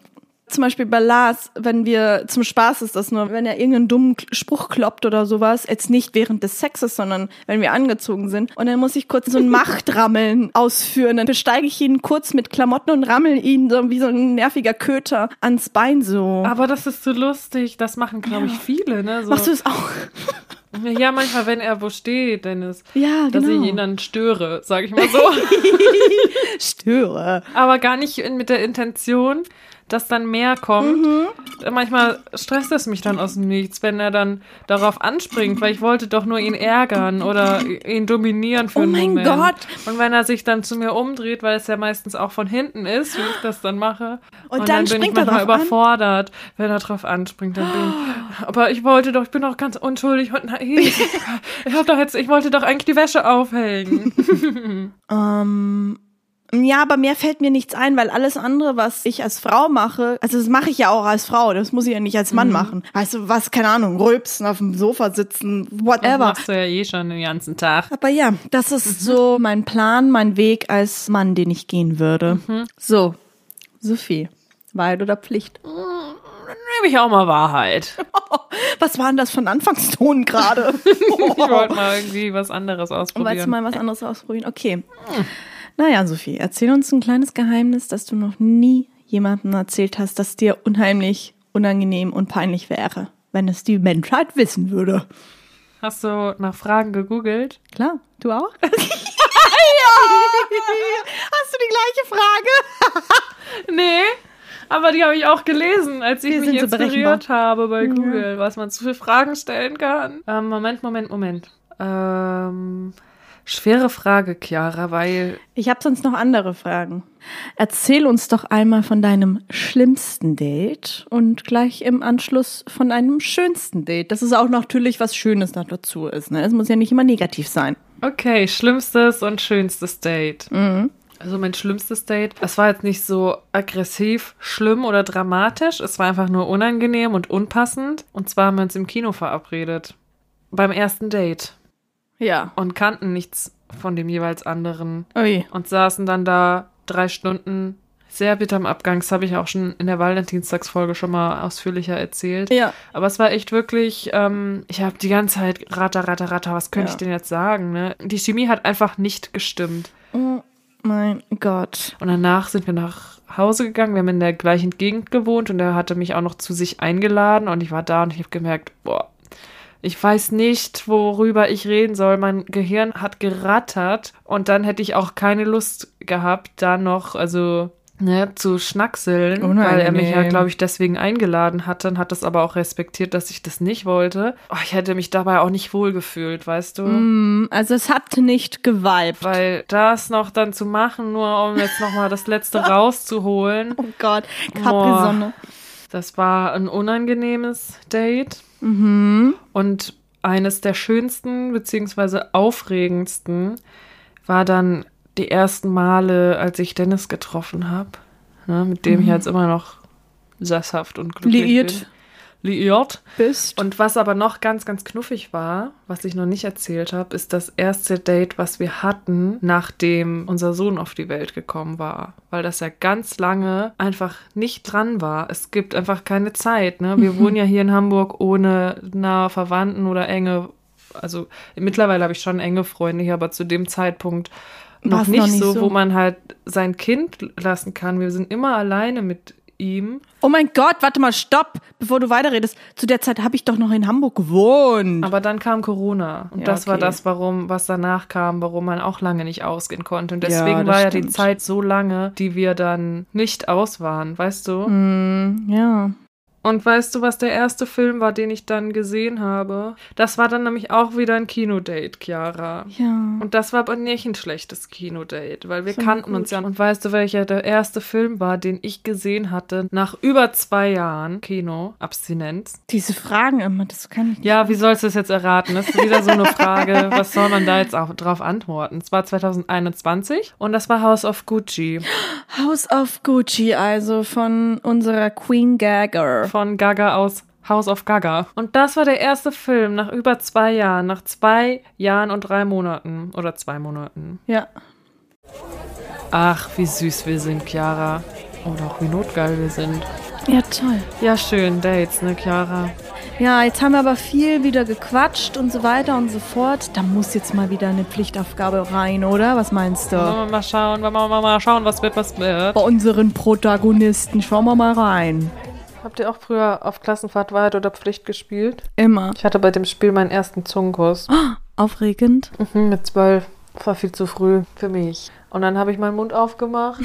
Zum Beispiel bei Lars, wenn wir, zum Spaß ist das nur, wenn er irgendeinen dummen Spruch kloppt oder sowas, jetzt nicht während des Sexes, sondern wenn wir angezogen sind. Und dann muss ich kurz so ein Machtrammeln ausführen. Dann besteige ich ihn kurz mit Klamotten und rammel ihn so wie so ein nerviger Köter ans Bein so. Aber das ist so lustig. Das machen, glaube ich, viele. Ne? So, Machst du es auch? Ja, manchmal, wenn er wo steht, Dennis. Ja, Dass genau. ich ihn dann störe, sage ich mal so. Störe. Aber gar nicht mit der Intention, dass dann mehr kommt. Mhm. Manchmal stresst es mich dann aus dem Nichts, wenn er dann darauf anspringt, weil ich wollte doch nur ihn ärgern oder ihn dominieren für Oh einen mein Moment. Gott. Und wenn er sich dann zu mir umdreht, weil es ja meistens auch von hinten ist, wie ich das dann mache. Und dann bin ich er manchmal drauf an? überfordert, wenn er drauf anspringt. Dann bin ich, aber ich wollte doch, ich bin doch ganz unschuldig und naiv. Ich, hab doch jetzt, ich wollte doch eigentlich die Wäsche aufhängen. Ähm, ja, aber mehr fällt mir nichts ein, weil alles andere, was ich als Frau mache, also das mache ich ja auch als Frau, das muss ich ja nicht als Mann machen. Weißt du, was, keine Ahnung, rülpsen, auf dem Sofa sitzen, Das whatever. machst du ja eh schon den ganzen Tag. Aber ja, das ist so mein Plan, mein Weg als Mann, den ich gehen würde. So, Sophie, Wahrheit oder Pflicht? Nehme ich auch mal Wahrheit. Was war denn das ein Anfangston gerade? Ich wollte mal irgendwie was anderes Und Wolltest du ausprobieren. mal was anderes ausprobieren? Okay. Naja, Sophie, erzähl uns ein kleines Geheimnis, das du noch nie jemandem erzählt hast, das dir unheimlich unangenehm und peinlich wäre, wenn es die Menschheit wissen würde. Hast du nach Fragen gegoogelt? Klar, du auch? ja! Hast du die gleiche Frage? Nee, aber die habe ich auch gelesen, als ich Wir mich so inspiriert berechenbar. habe bei Google, was man zu für Fragen stellen kann. Ähm, Moment, Moment, Moment. Ähm, schwere Frage, Chiara, weil Ich habe sonst noch andere Fragen. Erzähl uns doch einmal von deinem schlimmsten Date und gleich im Anschluss von deinem schönsten Date. Das ist auch natürlich was Schönes noch dazu ist. Ne? Es muss ja nicht immer negativ sein. Okay, schlimmstes und schönstes Date. Also mein schlimmstes Date, es war jetzt nicht so aggressiv, schlimm oder dramatisch. Es war einfach nur unangenehm und unpassend. Und zwar haben wir uns im Kino verabredet. Beim ersten Date. Ja. Und kannten nichts von dem jeweils anderen. Ui. Und saßen dann da drei Stunden sehr bitter am Abgang. Das habe ich auch schon in der Valentinstagsfolge schon mal ausführlicher erzählt. Ja. Aber es war echt wirklich, ähm, ich habe die ganze Zeit ratter, ratter, ratter, was könnte Ja. ich denn jetzt sagen? Ne? Die Chemie hat einfach nicht gestimmt. Oh mein Gott. Und danach sind wir nach Hause gegangen. Wir haben in der gleichen Gegend gewohnt und er hatte mich auch noch zu sich eingeladen und ich war da und ich habe gemerkt, boah, ich weiß nicht, worüber ich reden soll. Mein Gehirn hat gerattert und dann hätte ich auch keine Lust gehabt, da noch, also ne, zu schnackseln, weil er mich ja, Unangenehm. glaube ich, deswegen eingeladen hatte und hat das aber auch respektiert, dass ich das nicht wollte. Oh, ich hätte mich dabei auch nicht wohlgefühlt, weißt du? Mm, Also es hat nicht geweibt. Weil das noch dann zu machen, nur um jetzt noch mal das Letzte rauszuholen. Oh Gott, Capri-Sonne. Das war ein unangenehmes Date Mhm. und eines der schönsten beziehungsweise aufregendsten war dann die ersten Male, als ich Dennis getroffen habe, ne, mit dem ich jetzt immer noch sesshaft und glücklich Liiert. bin. Liiert. Bist. Und was aber noch ganz, ganz knuffig war, was ich noch nicht erzählt habe, ist das erste Date, was wir hatten, nachdem unser Sohn auf die Welt gekommen war. Weil das ja ganz lange einfach nicht dran war. Es gibt einfach keine Zeit. Ne? Wir wohnen ja hier in Hamburg ohne nahe Verwandten oder enge. Also mittlerweile habe ich schon enge Freunde hier, aber zu dem Zeitpunkt noch nicht, noch nicht so, so. wo man halt sein Kind lassen kann. Wir sind immer alleine mit ihm. Oh mein Gott, warte mal, stopp, bevor du weiterredest. Zu der Zeit habe ich doch noch in Hamburg gewohnt. Aber dann kam Corona und Ja, das war okay. das, warum, was danach kam, warum man auch lange nicht ausgehen konnte. Und Ja, deswegen das war ja die stimmt. Zeit so lange, die wir dann nicht aus waren, weißt du? Hm, ja. Und weißt du, was der erste Film war, den ich dann gesehen habe? Das war dann nämlich auch wieder ein Kinodate, Chiara. Ja. Und das war aber nicht ein schlechtes Kinodate, weil wir Voll kannten gut. uns ja. Und weißt du, welcher der erste Film war, den ich gesehen hatte, nach über zwei Jahren Kino, Abstinenz? Diese Fragen immer, das kann ich nicht. Ja, wie sollst du es jetzt erraten? Das ist wieder so eine Frage. Was soll man da jetzt auch drauf antworten? Es war 2021 und das war House of Gucci House of Gucci, also von unserer Queen Gagger. Von Gaga aus House of Gaga. Und das war der erste Film nach über zwei Jahren, nach zwei Jahren und drei Monaten oder zwei Monaten. Ja. Ach, wie süß wir sind, Chiara. Und auch wie notgeil wir sind. Ja, toll. Ja, schön, Dates, ne, Chiara? Ja, jetzt haben wir aber viel wieder gequatscht und so weiter und so fort. Da muss jetzt mal wieder eine Pflichtaufgabe rein, oder? Was meinst Wollen du? wir mal schauen, wollen wir mal schauen, was wird, was wird. Bei unseren Protagonisten schauen wir mal rein. Habt ihr auch früher auf Klassenfahrt Wahrheit oder Pflicht gespielt? Immer. Ich hatte bei dem Spiel meinen ersten Zungenkuss. Aufregend. Mhm, mit zwölf. War viel zu früh für mich. Und dann habe ich meinen Mund aufgemacht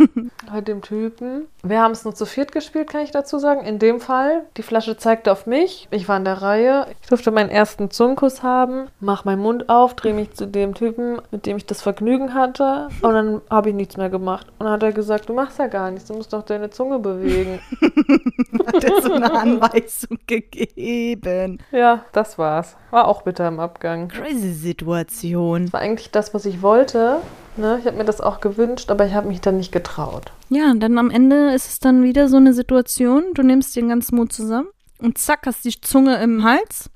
bei dem Typen. Wir haben es nur zu viert gespielt, kann ich dazu sagen. In dem Fall, die Flasche zeigte auf mich. Ich war in der Reihe. Ich durfte meinen ersten Zungenkuss haben. Mach meinen Mund auf, drehe mich zu dem Typen, mit dem ich das Vergnügen hatte. Und dann habe ich nichts mehr gemacht. Und dann hat er gesagt, du machst ja gar nichts, du musst doch deine Zunge bewegen. Hat er so eine Anweisung gegeben. ja, das war's. War auch bitter im Abgang. Crazy Situation. war eigentlich das, was ich wollte. Ne? Ich habe mir das auch gewünscht, aber ich habe mich dann nicht getraut. Ja, und dann am Ende ist es dann wieder so eine Situation, du nimmst den ganzen Mut zusammen und zack, hast die Zunge im Hals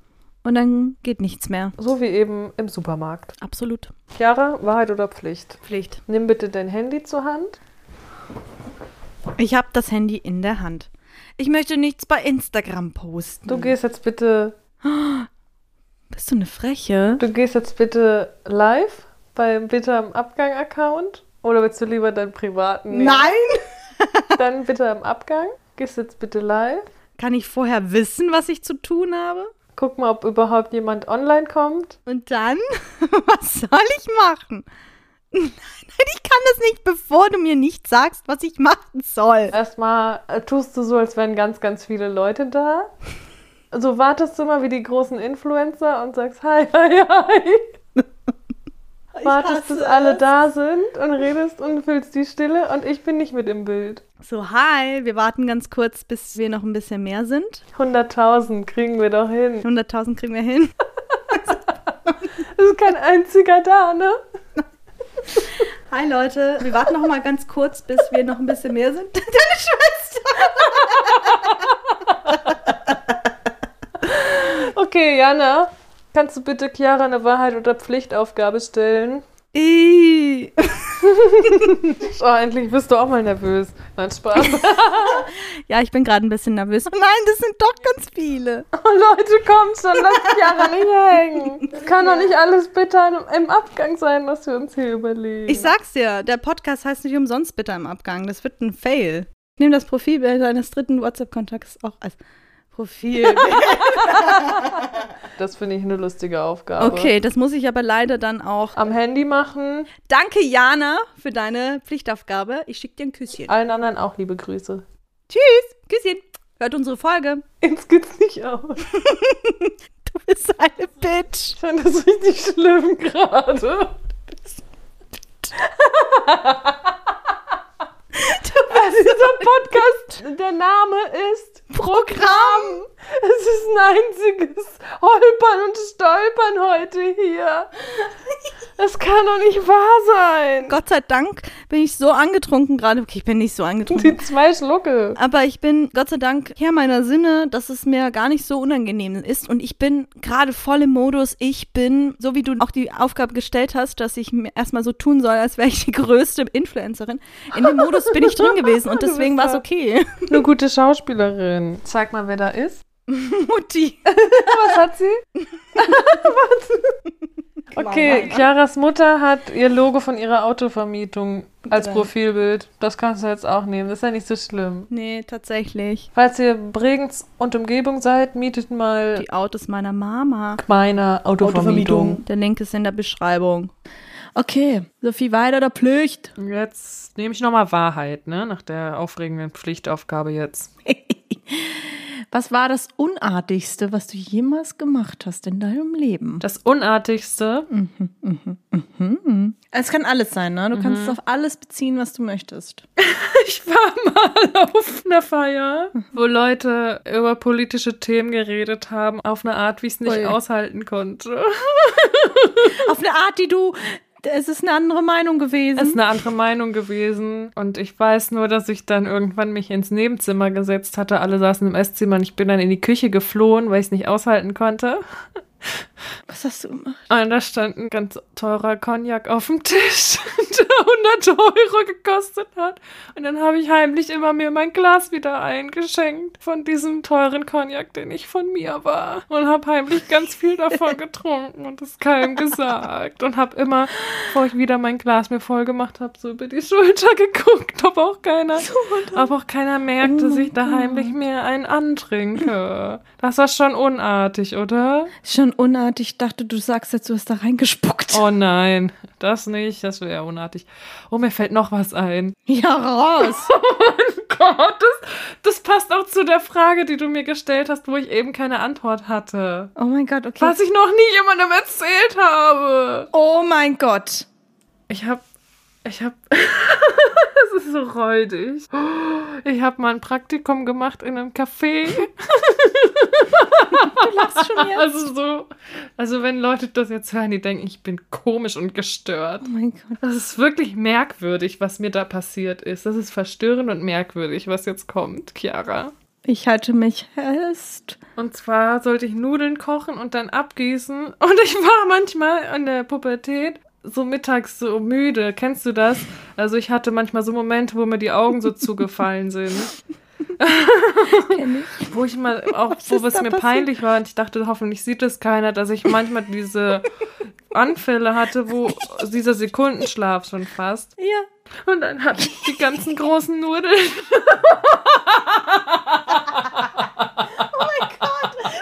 und dann geht nichts mehr. So wie eben im Supermarkt. Absolut. Chiara, Wahrheit oder Pflicht? Pflicht. Nimm bitte dein Handy zur Hand. Ich habe das Handy in der Hand. Ich möchte nichts bei Instagram posten. Du gehst jetzt bitte, Bist du eine Freche? du gehst jetzt bitte live beim Bitte am Abgang-Account. Oder willst du lieber deinen privaten nehmen? Dann bitte am Abgang. Gehst jetzt bitte live. Kann ich vorher wissen, was ich zu tun habe? Guck mal, ob überhaupt jemand online kommt. Und dann? Was soll ich machen? Nein, ich kann das nicht, bevor du mir nicht sagst, was ich machen soll. Erstmal äh, tust du so, als wären ganz, ganz viele Leute da. So wartest du mal wie die großen Influencer und sagst Hi, hi, hi. Wartest, bis alle da sind und redest und füllst die Stille und ich bin nicht mit im Bild. So, hi, wir warten ganz kurz, bis wir noch ein bisschen mehr sind. 100.000 kriegen wir doch hin. 100.000 kriegen wir hin. Es ist kein einziger da, ne? Hi Leute, wir warten noch mal ganz kurz, bis wir noch ein bisschen mehr sind. Deine Schwester. Okay, Jana, kannst du bitte Chiara eine Wahrheit- oder Pflichtaufgabe stellen? Ih. Oh, endlich bist du auch mal nervös. Nein, Spaß. Ja, ich bin gerade ein bisschen nervös. Nein, das sind doch ganz viele. Oh, Leute, kommt schon, lass Chiara nicht hängen. Es kann doch nicht alles bitter im Abgang sein, was wir uns hier überlegen. Ich sag's dir, der Podcast heißt nicht umsonst bitte im Abgang. Das wird ein Fail. Ich nehme das Profilbild eines dritten WhatsApp-Kontakts auch als Profilbild. Das finde ich eine lustige Aufgabe. Okay, das muss ich aber leider dann auch. Am Handy machen. Danke, Jana, für deine Pflichtaufgabe. Ich schicke dir ein Küsschen. Allen anderen auch liebe Grüße. Tschüss, Küsschen. Hört unsere Folge. Jetzt geht's nicht aus. Du bist eine Bitch. Ich fand das richtig schlimm gerade. Also dieser Podcast, der Name ist Programm. Es ist ein einziges Holpern und Stolpern heute hier. Das kann doch nicht wahr sein. Gott sei Dank bin ich so angetrunken gerade. Okay, ich bin nicht so angetrunken. Die zwei Schlucke. Aber ich bin Gott sei Dank Herr meiner Sinne, dass es mir gar nicht so unangenehm ist. Und ich bin gerade voll im Modus. Ich bin, so wie du auch die Aufgabe gestellt hast, dass ich mir erstmal so tun soll, als wäre ich die größte Influencerin. In dem Modus bin ich drin gewesen und Du deswegen war es okay. Eine gute Schauspielerin. Zeig mal, wer da ist. Mutti. Was hat sie? Okay, Chiaras Mutter hat ihr Logo von ihrer Autovermietung als Drin. Profilbild. Das kannst du jetzt auch nehmen. Das ist ja nicht so schlimm. Nee, tatsächlich. Falls ihr Bregenz und Umgebung seid, mietet mal Die Autos meiner Mama. meine Autovermietung. Der Link ist in der Beschreibung. Okay, Sophie weiter der Pflicht. Jetzt nehme ich nochmal Wahrheit, ne? Nach der aufregenden Pflichtaufgabe jetzt. Was war das Unartigste, was du jemals gemacht hast in deinem Leben? Das Unartigste, Es kann alles sein, ne? Du kannst es auf alles beziehen, was du möchtest. ich war mal auf einer Feier, wo Leute über politische Themen geredet haben, auf eine Art, wie ich es nicht Ui. aushalten konnte. Auf eine Art, die du. Es ist eine andere Meinung gewesen. Es ist eine andere Meinung gewesen. Und ich weiß nur, dass ich dann irgendwann mich ins Nebenzimmer gesetzt hatte. Alle saßen im Esszimmer und ich bin dann in die Küche geflohen, weil ich es nicht aushalten konnte. Was hast du gemacht? Und da stand ein ganz teurer Cognac auf dem Tisch, der 100 Euro gekostet hat. Und dann habe ich heimlich immer mir mein Glas wieder eingeschenkt von diesem teuren Cognac, den ich von mir war. Und habe heimlich ganz viel davon getrunken und es keinem gesagt. Und habe immer, bevor ich wieder mein Glas mir voll gemacht habe, so über die Schulter geguckt, ob auch keiner, ob auch keiner merkt, dass ich da heimlich mir einen antrinke. Das war schon unartig, oder? Schon unartig. Ich dachte, du sagst jetzt, du hast da reingespuckt. Oh nein, das nicht, das wäre unartig. Oh, mir fällt noch was ein. Ja, raus. Gott, das, das passt auch zu der Frage, die du mir gestellt hast, wo ich eben keine Antwort hatte. Oh mein Gott, okay. Was ich noch nie jemandem erzählt habe. Oh mein Gott. Ich hab, ich hab, das ist so räudig. Ich habe mal ein Praktikum gemacht in einem Café. Du lachst schon jetzt. Also so, also wenn Leute das jetzt hören, die denken, ich bin komisch und gestört. Oh mein Gott. Das ist wirklich merkwürdig, was mir da passiert ist. Das ist verstörend und merkwürdig, was jetzt kommt, Chiara. Ich halte mich fest. Und zwar sollte ich Nudeln kochen und dann abgießen. Und ich war manchmal in der Pubertät so mittags so müde. Kennst du das? Also ich hatte manchmal so Momente, wo mir die Augen so zugefallen sind. Ich. Wo ich mal auch, Was wo es mir passiert? peinlich war und ich dachte, hoffentlich sieht es keiner, dass ich manchmal diese Anfälle hatte, wo dieser Sekundenschlaf schon fast. Ja. Und dann hatte ich die ganzen großen Nudeln.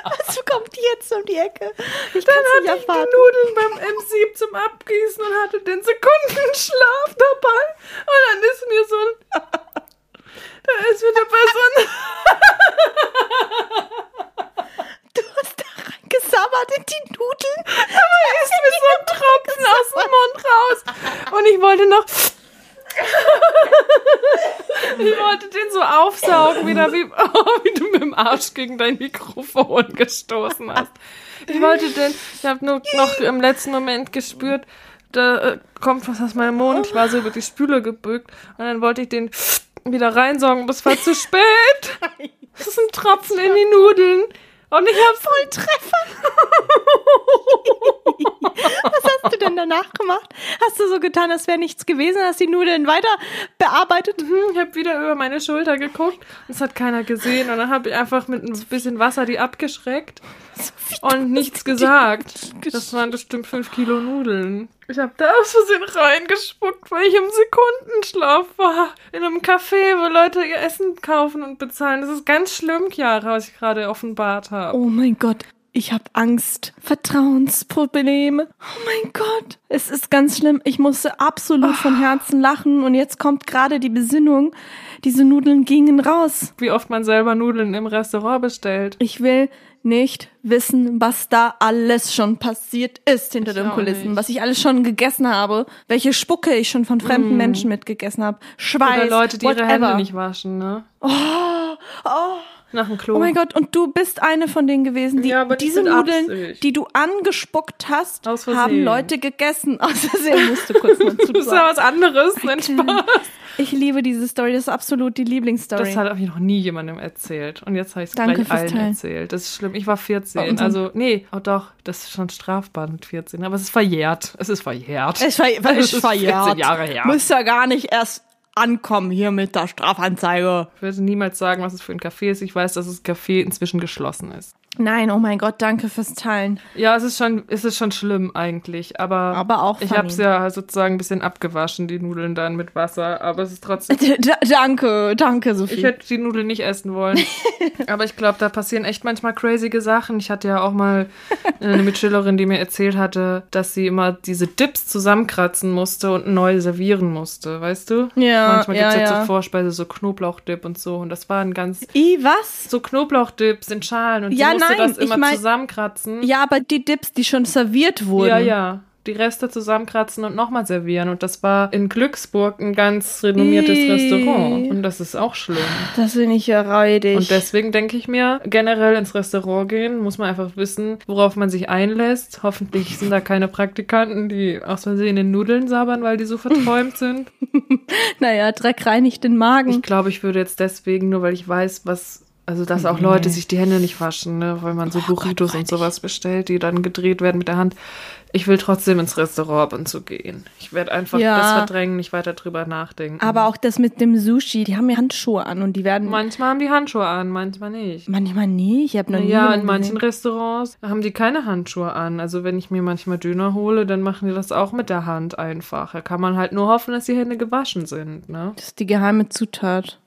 Was kommt jetzt um die Ecke? Ich Dann hatte ich die. Nudeln beim M7 zum Abgießen und hatte den Sekundenschlaf dabei. Und dann ist mir so ein... Da ist so ein... Du hast da reingesabbert in die Nudeln. Da ist mir so ein Tropfen aus dem Mund raus. Und ich wollte noch... Ich wollte den so aufsaugen, wieder wie, oh, wie du mit dem Arsch gegen dein Mikrofon gestoßen hast. Ich wollte den, ich habe nur noch im letzten Moment gespürt, da äh, kommt was aus meinem Mund. Ich war so über die Spüle gebückt und dann wollte ich den wieder reinsaugen, aber es war zu spät. Das ist ein Tropfen in die Nudeln. Und ich habe Volltreffer. Was hast du denn danach gemacht? Hast du so getan, als wäre nichts gewesen? Hast die Nudeln weiter bearbeitet? Hm, Ich habe wieder über meine Schulter geguckt. Das hat keiner gesehen. Und dann habe ich einfach mit ein bisschen Wasser die abgeschreckt und nichts gesagt. Das waren bestimmt fünf Kilo Nudeln. Ich habe da aus Versehen reingespuckt, weil ich im Sekundenschlaf war. In einem Café, wo Leute ihr Essen kaufen und bezahlen. Das ist ganz schlimm, Chiara, was ich gerade offenbart habe. Oh mein Gott. Ich habe Angst, Vertrauensprobleme. Oh mein Gott, es ist ganz schlimm. Ich musste absolut von Herzen lachen und jetzt kommt gerade die Besinnung. Diese Nudeln gingen raus. Wie oft man selber Nudeln im Restaurant bestellt. Ich will nicht wissen, was da alles schon passiert ist hinter Ich den Kulissen, nicht. was ich alles schon gegessen habe, welche Spucke ich schon von fremden Menschen mitgegessen habe, Schweiß, Oder Leute, die ihre whatever. Hände nicht waschen, ne? Oh, oh, Nach dem Klo. Oh mein Gott, und du bist eine von denen gewesen, die Ja, nicht diese Nudeln, Absicht. die du angespuckt hast, haben Leute gegessen. Aus Versehen musst du kurz mal Das ist ja was anderes. Nein, Spaß. Ich liebe diese Story, das ist absolut die Lieblingsstory. Das hat auch noch nie jemandem erzählt. Und jetzt habe ich es gleich allen Teilen. erzählt. Das ist schlimm. Ich war 14. Bei unserem- Also, nee, oh doch, das ist schon strafbar mit 14. Aber es ist verjährt. Es ist verjährt. Es war, war Das ist verjährt. 14 Jahre her. Muss ja gar nicht erst ankommen hier mit der Strafanzeige. Ich würde niemals sagen, was es für ein Café ist. Ich weiß, dass das Café inzwischen geschlossen ist. Nein, oh mein Gott, danke fürs Teilen. Ja, es ist schon, es ist schon schlimm eigentlich. Aber, Aber auch ich funny. habe es ja sozusagen ein bisschen abgewaschen, die Nudeln dann mit Wasser. Aber es ist trotzdem danke, danke, Sophie. Ich hätte die Nudeln nicht essen wollen. Aber ich glaube, da passieren echt manchmal crazy Sachen. Ich hatte ja auch mal eine Mitschülerin, die mir erzählt hatte, dass sie immer diese Dips zusammenkratzen musste und neu servieren musste, weißt du? Ja, Manchmal ja, gibt's ja, ja. zur Vorspeise so Knoblauchdip und so. Und das war ein ganz. I, was? So Knoblauchdips in Schalen und Ja, sie musste nein, das ich immer mein- zusammenkratzen. Ja, aber die Dips, die schon serviert wurden. ja, ja. Die Reste zusammenkratzen und nochmal servieren. Und das war in Glücksburg ein ganz renommiertes Ih. Restaurant. Und das ist auch schlimm. Das finde ich ja räudig. Und deswegen denke ich mir, generell ins Restaurant gehen, muss man einfach wissen, worauf man sich einlässt. Hoffentlich sind da keine Praktikanten, die aus Versehen in Nudeln sabbern, weil die so verträumt sind. naja, Dreck reinigt den Magen. Ich glaube, ich würde jetzt deswegen, nur weil ich weiß, was. Also, dass auch Leute sich die Hände nicht waschen, ne? weil man so Burritos und sowas bestellt, die dann gedreht werden mit der Hand. Ich will trotzdem ins Restaurant ab und zu gehen. Ich werde einfach Ja. das verdrängen, nicht weiter drüber nachdenken. aber auch das mit dem Sushi, die haben ja Handschuhe an und die werden manchmal haben die Handschuhe an, manchmal nicht. manchmal nie. Ich habe noch nie Ja, in manchen gesehen. Restaurants haben die keine Handschuhe an. Also wenn ich mir manchmal Döner hole, dann machen die das auch mit der Hand einfach. Da kann man halt nur hoffen, dass die Hände gewaschen sind, ne? Das ist die geheime Zutat.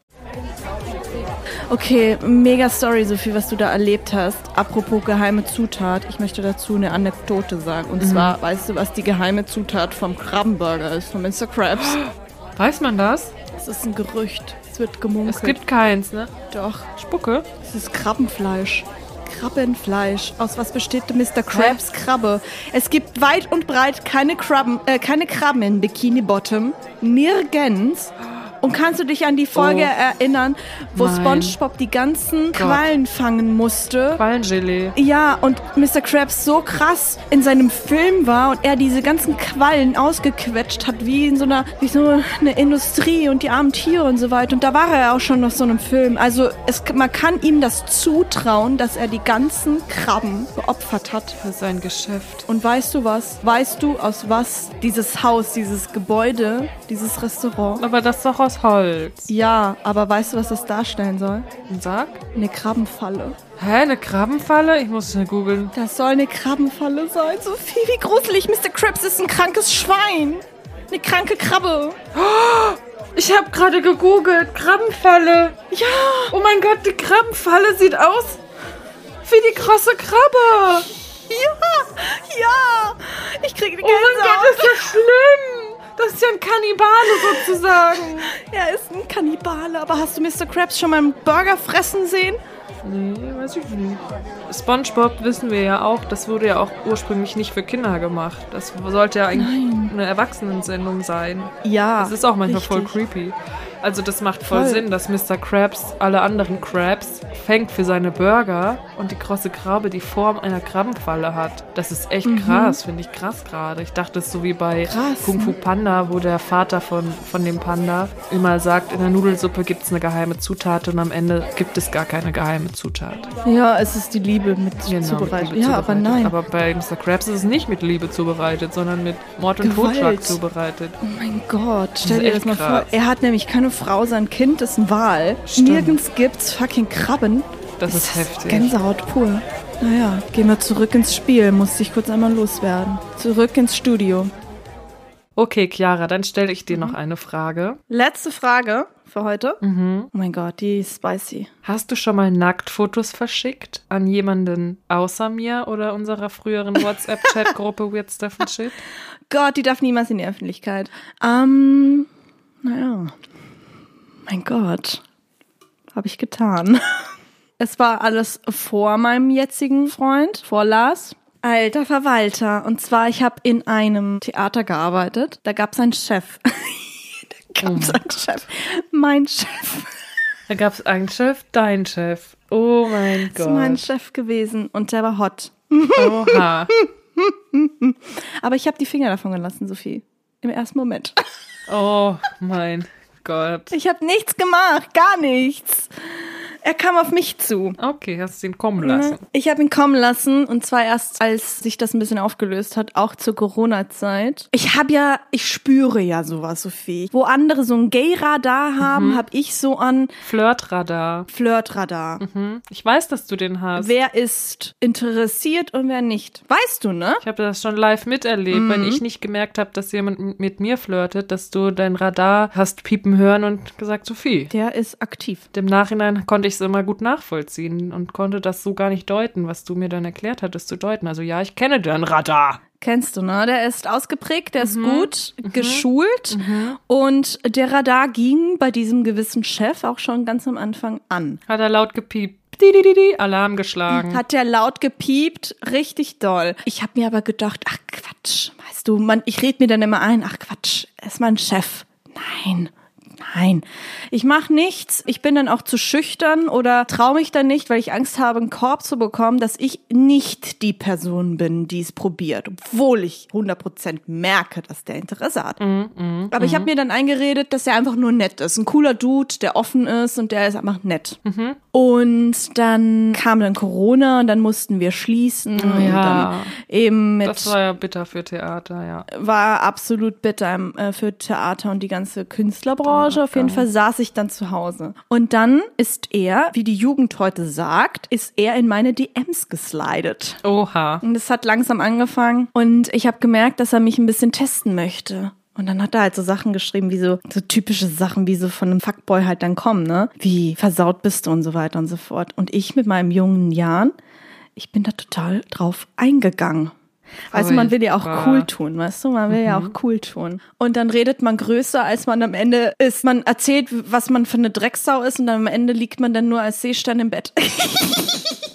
Okay, mega Story, Sophie, was du da erlebt hast. Apropos geheime Zutat, ich möchte dazu eine Anekdote sagen. Mhm. Und zwar, weißt du, was die geheime Zutat vom Krabbenburger ist, von Mr. Krabs? Weiß man das? Es ist ein Gerücht. Es wird gemunkelt. Es gibt keins, ne? doch. Spucke. Es ist Krabbenfleisch. Krabbenfleisch. Aus was besteht Mr. Krabs Krabbe? Es gibt weit und breit keine Krabben, äh, keine Krabben in Bikini Bottom. Nirgends. Und kannst du dich an die Folge Oh. erinnern, wo Nein. SpongeBob die ganzen Quallen fangen musste? Ballengelee. Ja, und Mr. Krabs so krass in seinem Film war und er diese ganzen Quallen ausgequetscht hat, wie in so einer, wie so eine Industrie und die armen Tiere und so weiter. Und da war er ja auch schon auf so einem Film. Also es, man kann ihm das zutrauen, dass er die ganzen Krabben geopfert hat. Das ist ein Geschäft. Und weißt du was? Weißt du, aus was dieses Haus, dieses Gebäude, dieses Restaurant? Aber das ist doch aus Holz. Ja, aber weißt du, was das darstellen soll? Sag? Eine Krabbenfalle. Hä, eine Krabbenfalle? Ich muss schnell googeln. Das soll eine Krabbenfalle sein. Sophie, wie gruselig. Mr. Krabs ist ein krankes Schwein. Eine kranke Krabbe. Ich habe gerade gegoogelt. Krabbenfalle. Ja. Oh mein Gott, die Krabbenfalle sieht aus wie die krosse Krabbe. Ja. Ja. Ich kriege eine Oh mein Gott, Gänsehaut. ist das schlimm. Das ist ja ein Kannibale sozusagen. Er ist ein Kannibale. Aber hast du Mr. Krabs schon mal einen Burger fressen sehen? Nee, weiß ich nicht. SpongeBob wissen wir ja auch, das wurde ja auch ursprünglich nicht für Kinder gemacht. Das sollte ja eigentlich eine Erwachsenensendung sein. Ja. Das ist auch manchmal voll richtig. creepy. Also das macht voll, Voll. Sinn, dass Mr. Krabs alle anderen Krabs fängt für seine Burger und die krosse Krabbe die Form einer Krabbenfalle hat. Das ist echt krass, finde ich krass gerade. Ich dachte, es ist so wie bei Mhm. Krass, Kung Fu Panda, wo der Vater von, von dem Panda immer sagt, in der Nudelsuppe gibt es eine geheime Zutat und am Ende gibt es gar keine geheime Zutat. Ja, es ist die Liebe mit Genau, mit zubereitet. Liebe ja, aber zubereitet. nein. Aber bei Mr. Krabs ist es nicht mit Liebe zubereitet, sondern mit Mord und Gewalt. Totschlag zubereitet. Oh mein Gott, stell dir das mal vor. krass. Er hat nämlich keine Frau, sein Kind ist ein Wal. Stimmt. Nirgends gibt's fucking Krabben. Das ist heftig. Gänsehaut pur. Naja, gehen wir zurück ins Spiel. Musste ich kurz einmal loswerden. Zurück ins Studio. Okay, Chiara, dann stelle ich Mhm. dir noch eine Frage. Letzte Frage für heute. Mhm. Oh mein Gott, die ist spicy. Hast du schon mal Nacktfotos verschickt an jemanden außer mir oder unserer früheren WhatsApp-Chat-Gruppe Weird Stuff and Shit? Gott, die darf niemals in die Öffentlichkeit. Ähm, naja. Mein Gott. Habe ich getan. Es war alles vor meinem jetzigen Freund, vor Lars. Alter Verwalter. Und zwar, ich habe in einem Theater gearbeitet. Da gab es einen Chef. da gab es einen Chef. Mein Chef. Da gab es einen Chef, dein Chef. Oh mein Das ist mein Gott. Chef gewesen und der war hot. Oha. Aber ich habe die Finger davon gelassen, Sophie. Im ersten Moment. Oh mein Gott. Ich habe nichts gemacht, gar nichts. Er kam auf mich zu. Okay, hast du ihn kommen lassen. Ich habe ihn kommen lassen und zwar erst, als sich das ein bisschen aufgelöst hat, auch zur Corona-Zeit. Ich habe ja, ich spüre ja sowas, Sophie. Wo andere so ein Gay-Radar haben, Mhm. habe ich so an Flirtradar. Flirt-Radar. Hm? Ich weiß, dass du den hast. Wer ist interessiert und wer nicht? Weißt du, ne? Ich habe das schon live miterlebt, wenn ich nicht gemerkt habe, dass jemand mit mir flirtet, dass du dein Radar hast piepen hören und gesagt, Sophie. Der ist aktiv. Im Nachhinein konnte ich es immer gut nachvollziehen und konnte das so gar nicht deuten, was du mir dann erklärt hattest zu deuten. Also ja, ich kenne dein Radar. Kennst du, ne? Der ist ausgeprägt, der ist gut geschult und der Radar ging bei diesem gewissen Chef auch schon ganz am Anfang an. Hat er laut gepiept. Didididi, Alarm geschlagen. Hat der laut gepiept, richtig doll. Ich habe mir aber gedacht, ach Quatsch, weißt du, man, ich red mir dann immer ein, ach Quatsch, er ist mein Chef. Nein. Nein, ich mache nichts. Ich bin dann auch zu schüchtern oder traue mich dann nicht, weil ich Angst habe, einen Korb zu bekommen, dass ich nicht die Person bin, die es probiert, obwohl ich 100% merke, dass der Interesse hat. Aber ich habe mir dann eingeredet, dass er einfach nur nett ist. Ein cooler Dude, der offen ist und der ist einfach nett. Und dann kam dann Corona und dann mussten wir schließen. Und ja. eben mit Das war ja bitter für Theater, ja. war absolut bitter äh, für Theater und die ganze Künstlerbranche. Auf jeden Fall saß ich dann zu Hause. Und dann ist er, wie die Jugend heute sagt, ist er in meine DMs geslidet. Oha. Und es hat langsam angefangen und ich habe gemerkt, dass er mich ein bisschen testen möchte. Und dann hat er halt so Sachen geschrieben, wie so, so typische Sachen, wie so von einem Fuckboy halt dann kommen, ne? Wie versaut bist du und so weiter und so fort. Und ich mit meinen jungen Jahren, ich bin da total drauf eingegangen. Also man will ja auch cool tun, weißt du? Man will ja auch cool tun. Und dann redet man größer, als man am Ende ist. Man erzählt, was man für eine Drecksau ist und am Ende liegt man dann nur als Seestern im Bett.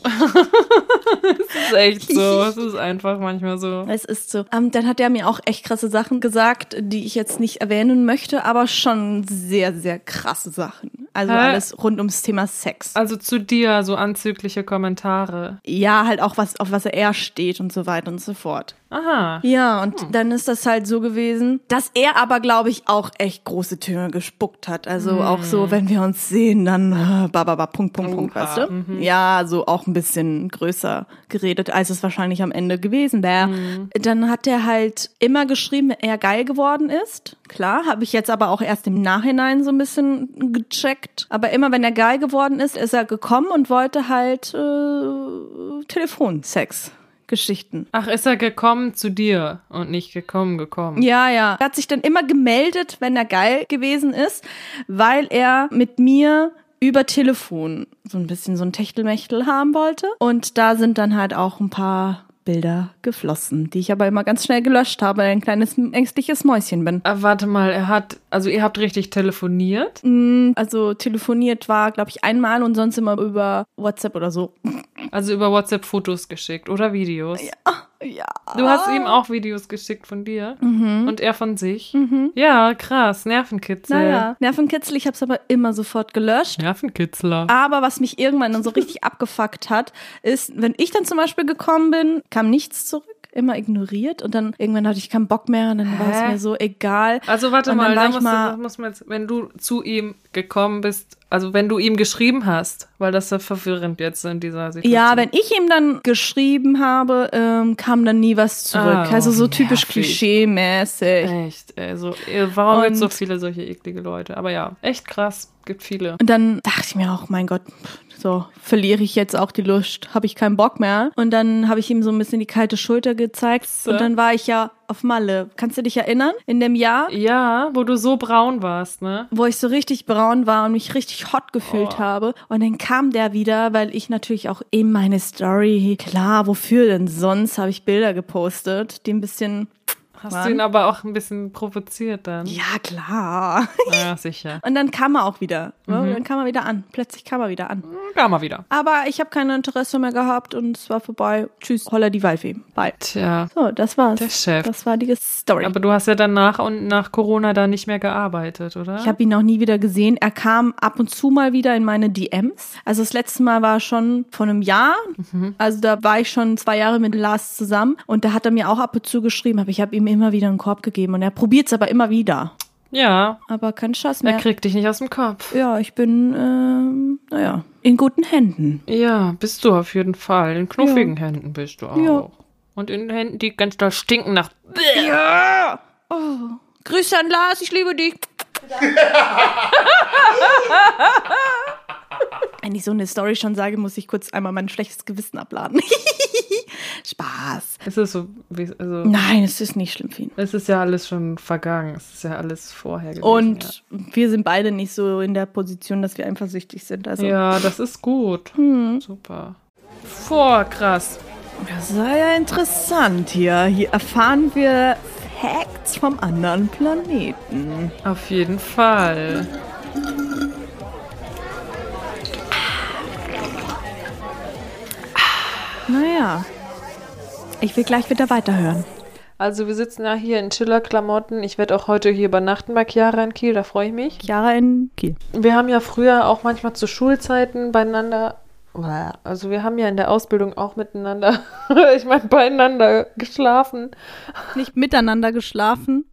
Das ist echt so. Es ist einfach manchmal so. Es ist so. Ähm, dann hat er mir auch echt krasse Sachen gesagt, die ich jetzt nicht erwähnen möchte, aber schon sehr, sehr krasse Sachen. Also Hä? alles rund ums Thema Sex. Also zu dir so anzügliche Kommentare. Ja, halt auch was, auf was er steht und so weiter und so fort. Aha. Ja, und dann ist das halt so gewesen, dass er aber, glaube ich, auch echt große Töne gespuckt hat. Also auch so, wenn wir uns sehen, dann äh, bababa, Punkt, Punkt, Punkt, Oha, weißt du? Ja, so auch ein bisschen größer geredet, als es wahrscheinlich am Ende gewesen wäre. Dann hat er halt immer geschrieben, er geil geworden ist. Klar, habe ich jetzt aber auch erst im Nachhinein so ein bisschen gecheckt. Aber immer wenn er geil geworden ist, ist er gekommen und wollte halt äh, Telefonsex. Geschichten. Ach, ist er gekommen zu dir und nicht gekommen, gekommen? Ja, ja. Er hat sich dann immer gemeldet, wenn er geil gewesen ist, weil er mit mir über Telefon so ein bisschen so ein Techtelmechtel haben wollte. Und da sind dann halt auch ein paar Bilder geflossen, die ich aber immer ganz schnell gelöscht habe, weil ich ein kleines ängstliches Mäuschen bin. Ah, warte mal, er hat, also ihr habt richtig telefoniert? Also telefoniert war, glaube ich, einmal und sonst immer über WhatsApp oder so. Also über WhatsApp Fotos geschickt oder Videos? Ja. Du hast ihm auch Videos geschickt von dir und er von sich? Ja, krass, Nervenkitzel. Naja, Nervenkitzel, ich habe es aber immer sofort gelöscht. Nervenkitzler. Aber was mich irgendwann dann so richtig abgefuckt hat, ist, wenn ich dann zum Beispiel gekommen bin, kam nichts zurück, immer ignoriert und dann irgendwann hatte ich keinen Bock mehr und dann war es mir so egal. Also warte mal, da musst mal- du, das muss man jetzt, wenn du zu ihm gekommen bist, also wenn du ihm geschrieben hast, weil das ist ja verwirrend jetzt in dieser Situation. Ja, wenn ich ihm dann geschrieben habe, ähm, kam dann nie was zurück. Ah, also so typisch nervig. klischee-mäßig. Echt, ey, so, ey, warum gibt es so viele solche eklige Leute? Aber ja, echt krass, gibt viele. Und dann dachte ich mir auch, mein Gott, so verliere ich jetzt auch die Lust, habe ich keinen Bock mehr. Und dann habe ich ihm so ein bisschen die kalte Schulter gezeigt. So. Und dann war ich ja auf Malle. Kannst du dich erinnern? In dem Jahr, Ja, wo du so braun warst, ne? wo ich so richtig braun war und mich richtig hot gefühlt Oh. habe. Und dann kam der wieder, weil ich natürlich auch in meine Story, klar, wofür denn sonst, habe ich Bilder gepostet, die ein bisschen Hast waren. du ihn aber auch ein bisschen provoziert dann? Ja, klar. Ja, sicher. Und dann kam er auch wieder. ne? Mhm. Dann kam er wieder an. Plötzlich kam er wieder an. Kam mal wieder. Aber ich habe kein Interesse mehr gehabt und es war vorbei. Tschüss, holla die Waldfee. Bye. Tja. So, das war's. Der Chef. Das war die Story. Aber du hast ja dann nach und nach Corona da nicht mehr gearbeitet, oder? Ich habe ihn noch nie wieder gesehen. Er kam ab und zu mal wieder in meine DMs. Also das letzte Mal war schon vor einem Jahr. Mhm. Also da war ich schon zwei Jahre mit Lars zusammen und da hat er mir auch ab und zu geschrieben, aber ich habe ihm immer wieder einen Korb gegeben und er probiert es aber immer wieder. ja, Aber kein Schatz er mehr. kriegt dich nicht aus dem Kopf. Ja, ich bin, ähm, naja, in guten Händen. Ja, bist du auf jeden Fall. In knuffigen Händen bist du auch. Ja. Und in Händen, die ganz doll stinken nach. Ja! Oh. Grüße an Lars, ich liebe dich. Wenn ich so eine Story schon sage, muss ich kurz einmal mein schlechtes Gewissen abladen. Spaß. Es ist so, wie, also, Nein, es ist nicht schlimm für ihn. es ist ja alles schon vergangen. Es ist ja alles vorher gewesen. Und wir sind beide nicht so in der Position, dass wir eifersüchtig sind. Also ja. ja, das ist gut. Hm. Super. Vor, krass. das war ja interessant hier. Hier erfahren wir Facts vom anderen Planeten. Auf jeden Fall. Naja. Ich will gleich wieder weiterhören. Also wir sitzen ja hier in Chiller-Klamotten. Ich werde auch heute hier übernachten bei Chiara in Kiel, da freue ich mich. Chiara in Kiel. Wir haben ja früher auch manchmal zu Schulzeiten beieinander, also wir haben ja in der Ausbildung auch miteinander, ich meine beieinander geschlafen. Nicht miteinander geschlafen.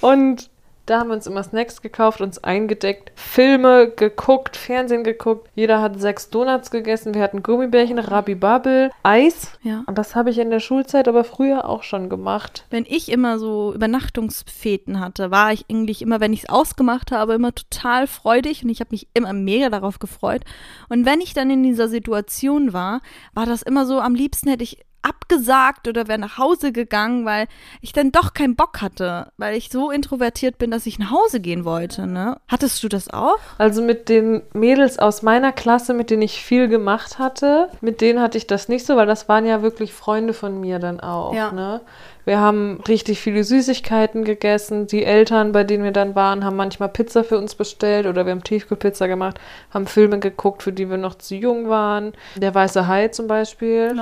Und da haben wir uns immer Snacks gekauft, uns eingedeckt, Filme geguckt, Fernsehen geguckt. Jeder hat sechs Donuts gegessen, wir hatten Gummibärchen, Rabibabel, Eis. Ja. Und das habe ich in der Schulzeit aber früher auch schon gemacht. Wenn ich immer so Übernachtungsfeten hatte, war ich eigentlich immer, wenn ich es ausgemacht habe, immer total freudig und ich habe mich immer mega darauf gefreut. Und wenn ich dann in dieser Situation war, war das immer so, am liebsten hätte ich abgesagt oder wäre nach Hause gegangen, weil ich dann doch keinen Bock hatte, weil ich so introvertiert bin, dass ich nach Hause gehen wollte. Ne? Hattest du das auch? Also mit den Mädels aus meiner Klasse, mit denen ich viel gemacht hatte, mit denen hatte ich das nicht so, weil das waren ja wirklich Freunde von mir dann auch. Ja. Ne? Wir haben richtig viele Süßigkeiten gegessen. Die Eltern, bei denen wir dann waren, haben manchmal Pizza für uns bestellt oder wir haben Tiefkühlpizza gemacht, haben Filme geguckt, für die wir noch zu jung waren. Der Weiße Hai zum Beispiel.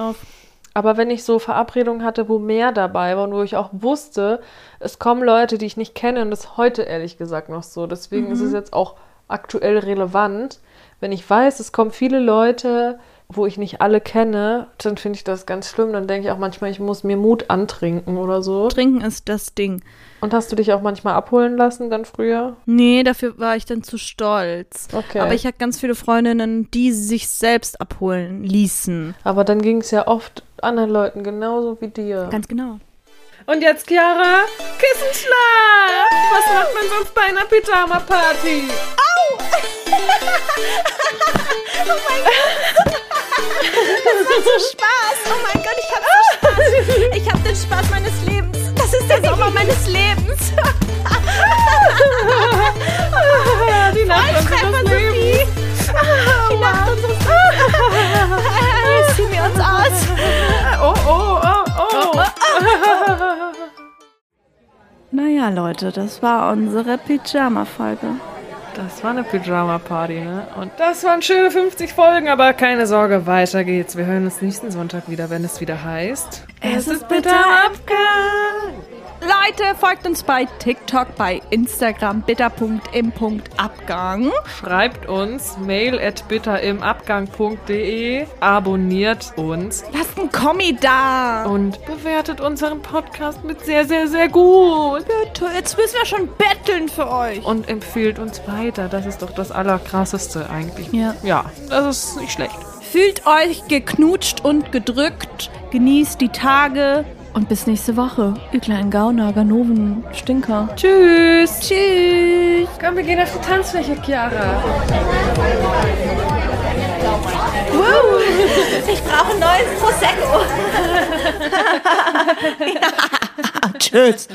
Aber wenn ich so Verabredungen hatte, wo mehr dabei war und wo ich auch wusste, es kommen Leute, die ich nicht kenne und das ist heute ehrlich gesagt noch so. Deswegen ist es jetzt auch aktuell relevant. Wenn ich weiß, es kommen viele Leute, wo ich nicht alle kenne, dann finde ich das ganz schlimm. Dann denke ich auch manchmal, ich muss mir Mut antrinken oder so. Trinken ist das Ding. Und hast du dich auch manchmal abholen lassen dann früher? Nee, dafür war ich dann zu stolz. Okay. Aber ich hatte ganz viele Freundinnen, die sich selbst abholen ließen. Aber dann ging es ja oft anderen Leuten genauso wie dir. Ganz genau. Und jetzt, Chiara, Kissenschlag! Was macht man sonst bei einer Pyjama-Party? so Spaß. Oh mein Gott, ich hab so Spaß. Ich hab den Spaß meines Lebens. Das ist der Sommer meines Lebens. Die Nacht unseres Lebens. Die Nacht unseres Lebens. Ziehen wir uns aus. Oh, oh, oh, oh. Naja, Leute, das war unsere Pyjama-Folge. Das war eine Pyjama-Party, ne? Und das waren schöne 50 Folgen, aber keine Sorge, weiter geht's. Wir hören uns nächsten Sonntag wieder, wenn es wieder heißt. Es ist bitter Abgang. Leute, folgt uns bei TikTok, bei Instagram, bitter.im.abgang. Schreibt uns mail at bitterimabgang.de, abonniert uns Lasst ein Kommi da. und bewertet unseren Podcast mit sehr, sehr, sehr gut. Bitte, jetzt müssen wir schon betteln für euch. Und empfiehlt uns weiter. Das ist doch das Allerkrasseste eigentlich. Ja. Ja, das ist nicht schlecht. Fühlt euch geknutscht und gedrückt. Genießt die Tage. Und bis nächste Woche. Ihr kleinen Gauner, Ganoven, Stinker. Tschüss. Tschüss. Komm, wir gehen auf die Tanzfläche, Chiara. Ich brauche ein neues Prosecco. Tschüss.